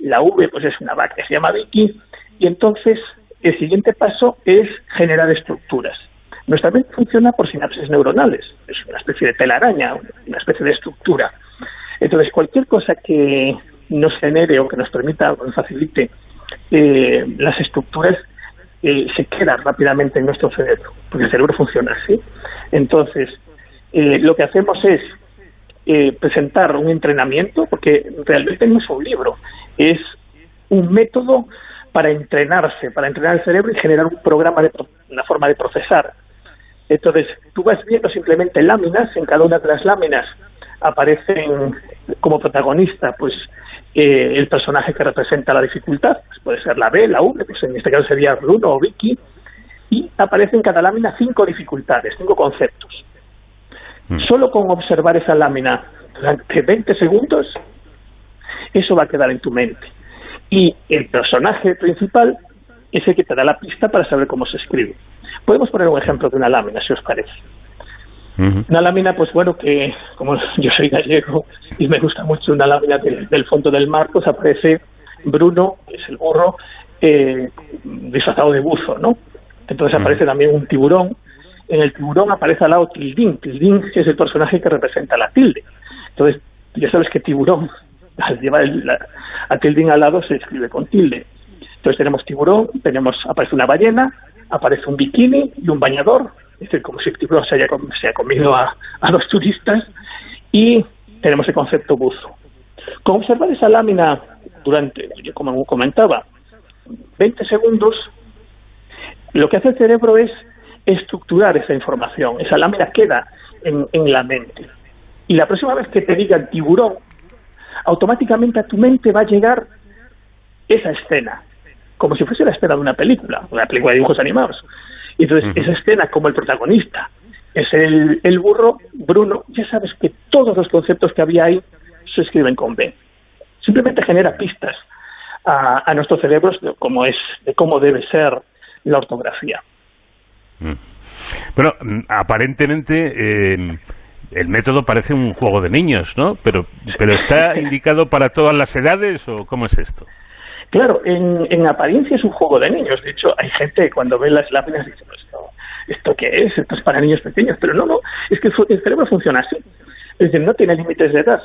La V pues es una vaca que se llama Vicky y entonces el siguiente paso es generar estructuras. Nuestra mente funciona por sinapsis neuronales, es una especie de telaraña, una especie de estructura. Entonces, cualquier cosa que nos genere o que nos permita o nos facilite eh, las estructuras eh, se queda rápidamente en nuestro cerebro, porque el cerebro funciona así. Entonces, eh, lo que hacemos es presentar un entrenamiento, porque realmente no es un libro, es un método para entrenarse, para entrenar el cerebro y generar un programa, de, una forma de procesar. Entonces, tú vas viendo simplemente láminas, en cada una de las láminas aparecen como protagonista, pues eh, el personaje que representa la dificultad, pues puede ser la B, la U, pues en este caso sería Bruno o Vicky, y aparecen en cada lámina cinco dificultades, cinco conceptos. Mm. Solo con observar esa lámina durante 20 segundos, eso va a quedar en tu mente y el personaje principal es el que te da la pista para saber cómo se escribe. Podemos poner un ejemplo de una lámina, si os parece. Una lámina, pues bueno, que como yo soy gallego y me gusta mucho una lámina del, fondo del mar, pues aparece Bruno, que es el burro, eh, disfrazado de buzo, ¿no? Entonces aparece también un tiburón. En el tiburón aparece al lado Tildín. Tildín es el personaje que representa la tilde. Entonces, ya sabes que tiburón al llevar el, a tildín al lado se escribe con tilde. Entonces tenemos tiburón, tenemos aparece una ballena, aparece un bikini y un bañador, es decir, como si el tiburón se haya, se comido a, a los turistas, y tenemos el concepto buzo. Con observar esa lámina durante, como comentaba, 20 segundos, lo que hace el cerebro es estructurar esa información. Esa lámina queda en, en la mente. Y la próxima vez que te diga tiburón, automáticamente a tu mente va a llegar esa escena, como si fuese la escena de una película, una película de dibujos animados. Y entonces, esa escena como el protagonista es el, el burro, Bruno, ya sabes que todos los conceptos que había ahí se escriben con B. Simplemente genera pistas a, a nuestros cerebros de cómo, es, de cómo debe ser la ortografía. Mm. Bueno, mm, aparentemente eh, el método parece un juego de niños, ¿no? Pero, pero está indicado para todas las edades o cómo es esto? Claro, en, en apariencia es un juego de niños. De hecho, hay gente que cuando ve las láminas dice, pues esto, ¿esto qué es? Esto es para niños pequeños. Pero no, no, es que el cerebro funciona así. Es decir, no tiene límites de edad.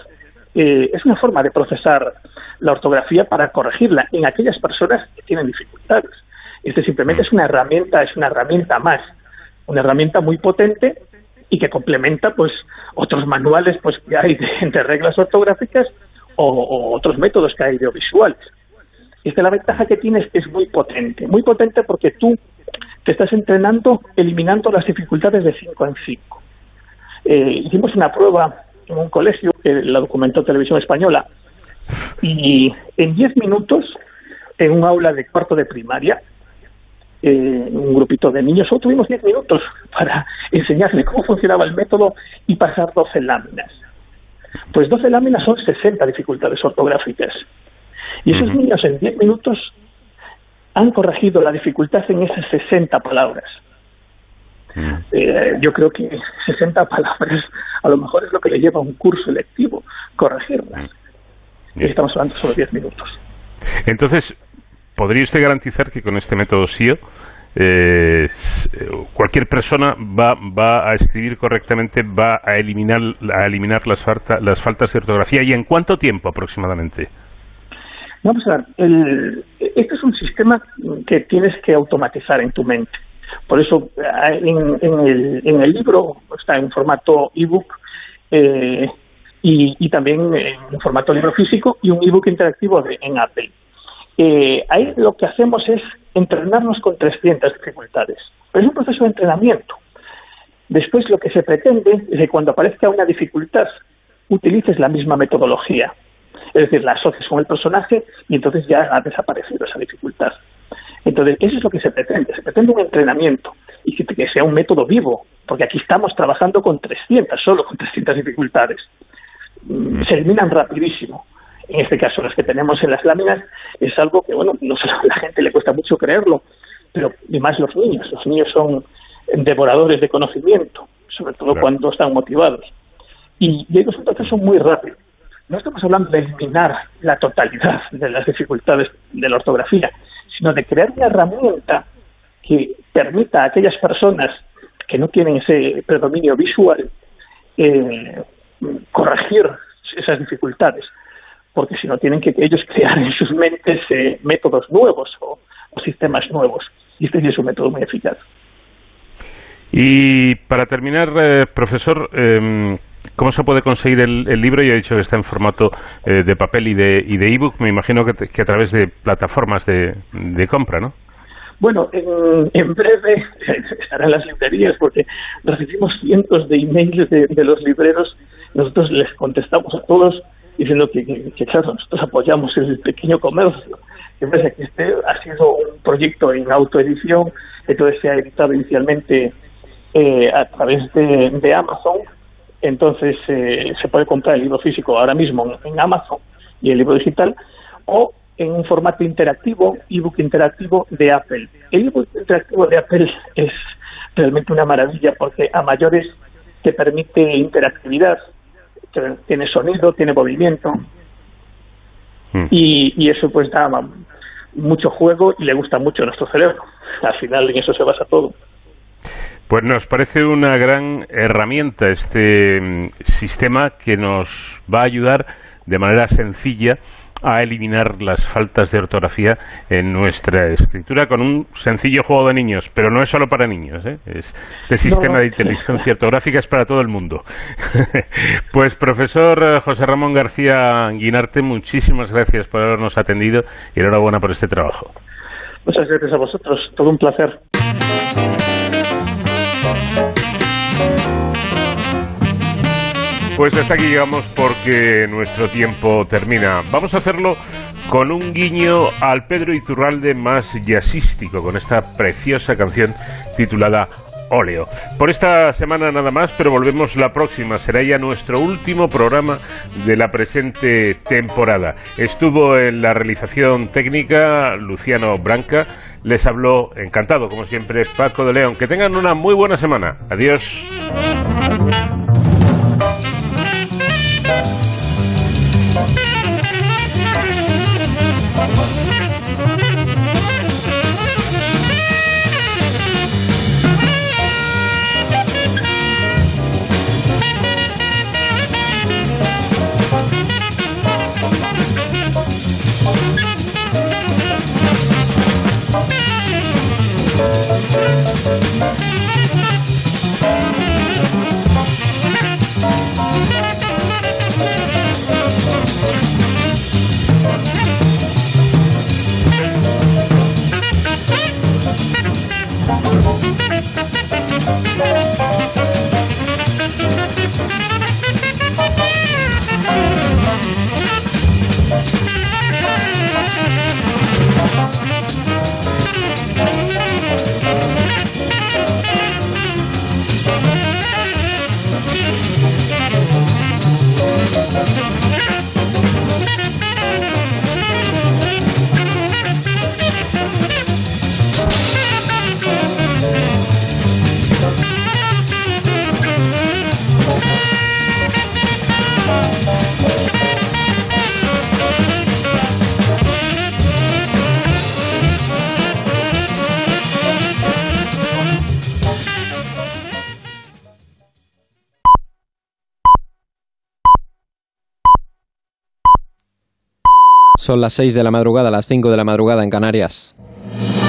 Eh, es una forma de procesar la ortografía para corregirla en aquellas personas que tienen dificultades. Este simplemente es una herramienta, es una herramienta más, una herramienta muy potente y que complementa pues otros manuales pues que hay de, reglas ortográficas o, otros métodos que hay audiovisuales. Esta la ventaja que tienes es muy potente, muy potente porque tú te estás entrenando eliminando las dificultades de 5 en 5. Eh, hicimos una prueba en un colegio que la documentó Televisión Española y en 10 minutos en un aula de cuarto de primaria eh, un grupito de niños, solo tuvimos 10 minutos para enseñarle cómo funcionaba el método y pasar 12 láminas. Pues 12 láminas son 60 dificultades ortográficas. Y esos niños en 10 minutos han corregido la dificultad en esas 60 palabras. Eh, yo creo que 60 palabras a lo mejor es lo que le lleva a un curso lectivo corregirlas. Y estamos hablando solo 10 minutos. Entonces, ¿podría usted garantizar que con este método SIO eh, cualquier persona va, va a escribir correctamente, va a eliminar, a eliminar las, las faltas de ortografía y en cuánto tiempo aproximadamente? Vamos a ver, el, este es un sistema que tienes que automatizar en tu mente. Por eso en, en, el, en el, libro está en formato ebook eh, y, también en formato libro físico y un ebook interactivo en Apple. Eh, ahí lo que hacemos es entrenarnos con 300 dificultades. Pero es un proceso de entrenamiento. Después lo que se pretende es que cuando aparezca una dificultad utilices la misma metodología. Es decir, la asocies con el personaje y entonces ya ha desaparecido esa dificultad. Entonces, eso es lo que se pretende. Se pretende un entrenamiento y que sea un método vivo, porque aquí estamos trabajando con 300, solo con 300 dificultades. Mm, se eliminan rapidísimo en este caso las que tenemos en las láminas, es algo que, bueno, no a la gente le cuesta mucho creerlo, pero y más los niños. Los niños son devoradores de conocimiento, sobre todo cuando están motivados. Y, y ellos un son muy rápido. No estamos hablando de eliminar la totalidad de las dificultades de la ortografía, sino de crear una herramienta que permita a aquellas personas que no tienen ese predominio visual eh, corregir esas dificultades, porque si no tienen que ellos crear en sus mentes eh, métodos nuevos o, sistemas nuevos. Y este es un método muy eficaz. Y para terminar, eh, profesor, em, ¿cómo se puede conseguir el, libro? Ya he dicho que está en formato eh, de papel y de y de ebook. Me imagino que, a través de plataformas de, compra, ¿no? Bueno, en, breve estarán las librerías porque recibimos cientos de emails de, de los libreros. Nosotros les contestamos a todos diciendo que, que, claro, nosotros apoyamos el pequeño comercio. Vez de que este ha sido un proyecto en autoedición, entonces se ha editado inicialmente eh, a través de, Amazon, entonces eh, se puede comprar el libro físico ahora mismo en, Amazon y el libro digital, o en un formato interactivo, ebook interactivo de Apple. El ebook interactivo de Apple es realmente una maravilla porque a mayores te permite interactividad, tiene sonido, tiene movimiento hmm. y, y, eso pues da mucho juego y le gusta mucho a nuestro cerebro. Al final en eso se basa todo. Pues nos parece una gran herramienta este mm, sistema que nos va a ayudar de manera sencilla a eliminar las faltas de ortografía en nuestra escritura con un sencillo juego de niños, pero no es solo para niños. ¿eh? este sistema de inteligencia ortográfica es para todo el mundo. pues profesor eh, José Ramón García Guinarte, muchísimas gracias por habernos atendido y enhorabuena por este trabajo. Muchas gracias a vosotros, todo un placer. Pues hasta aquí llegamos porque nuestro tiempo termina. Vamos a hacerlo con un guiño al Pedro Iturralde más jazzístico, con esta preciosa canción titulada Óleo. Por esta semana nada más, pero volvemos la próxima. Será ya nuestro último programa de la presente temporada. Estuvo en la realización técnica Luciano Branca. Les habló encantado, como siempre, Paco de León. Que tengan una muy buena semana. Adiós. Son las 6 de la madrugada, las 5 de la madrugada en Canarias.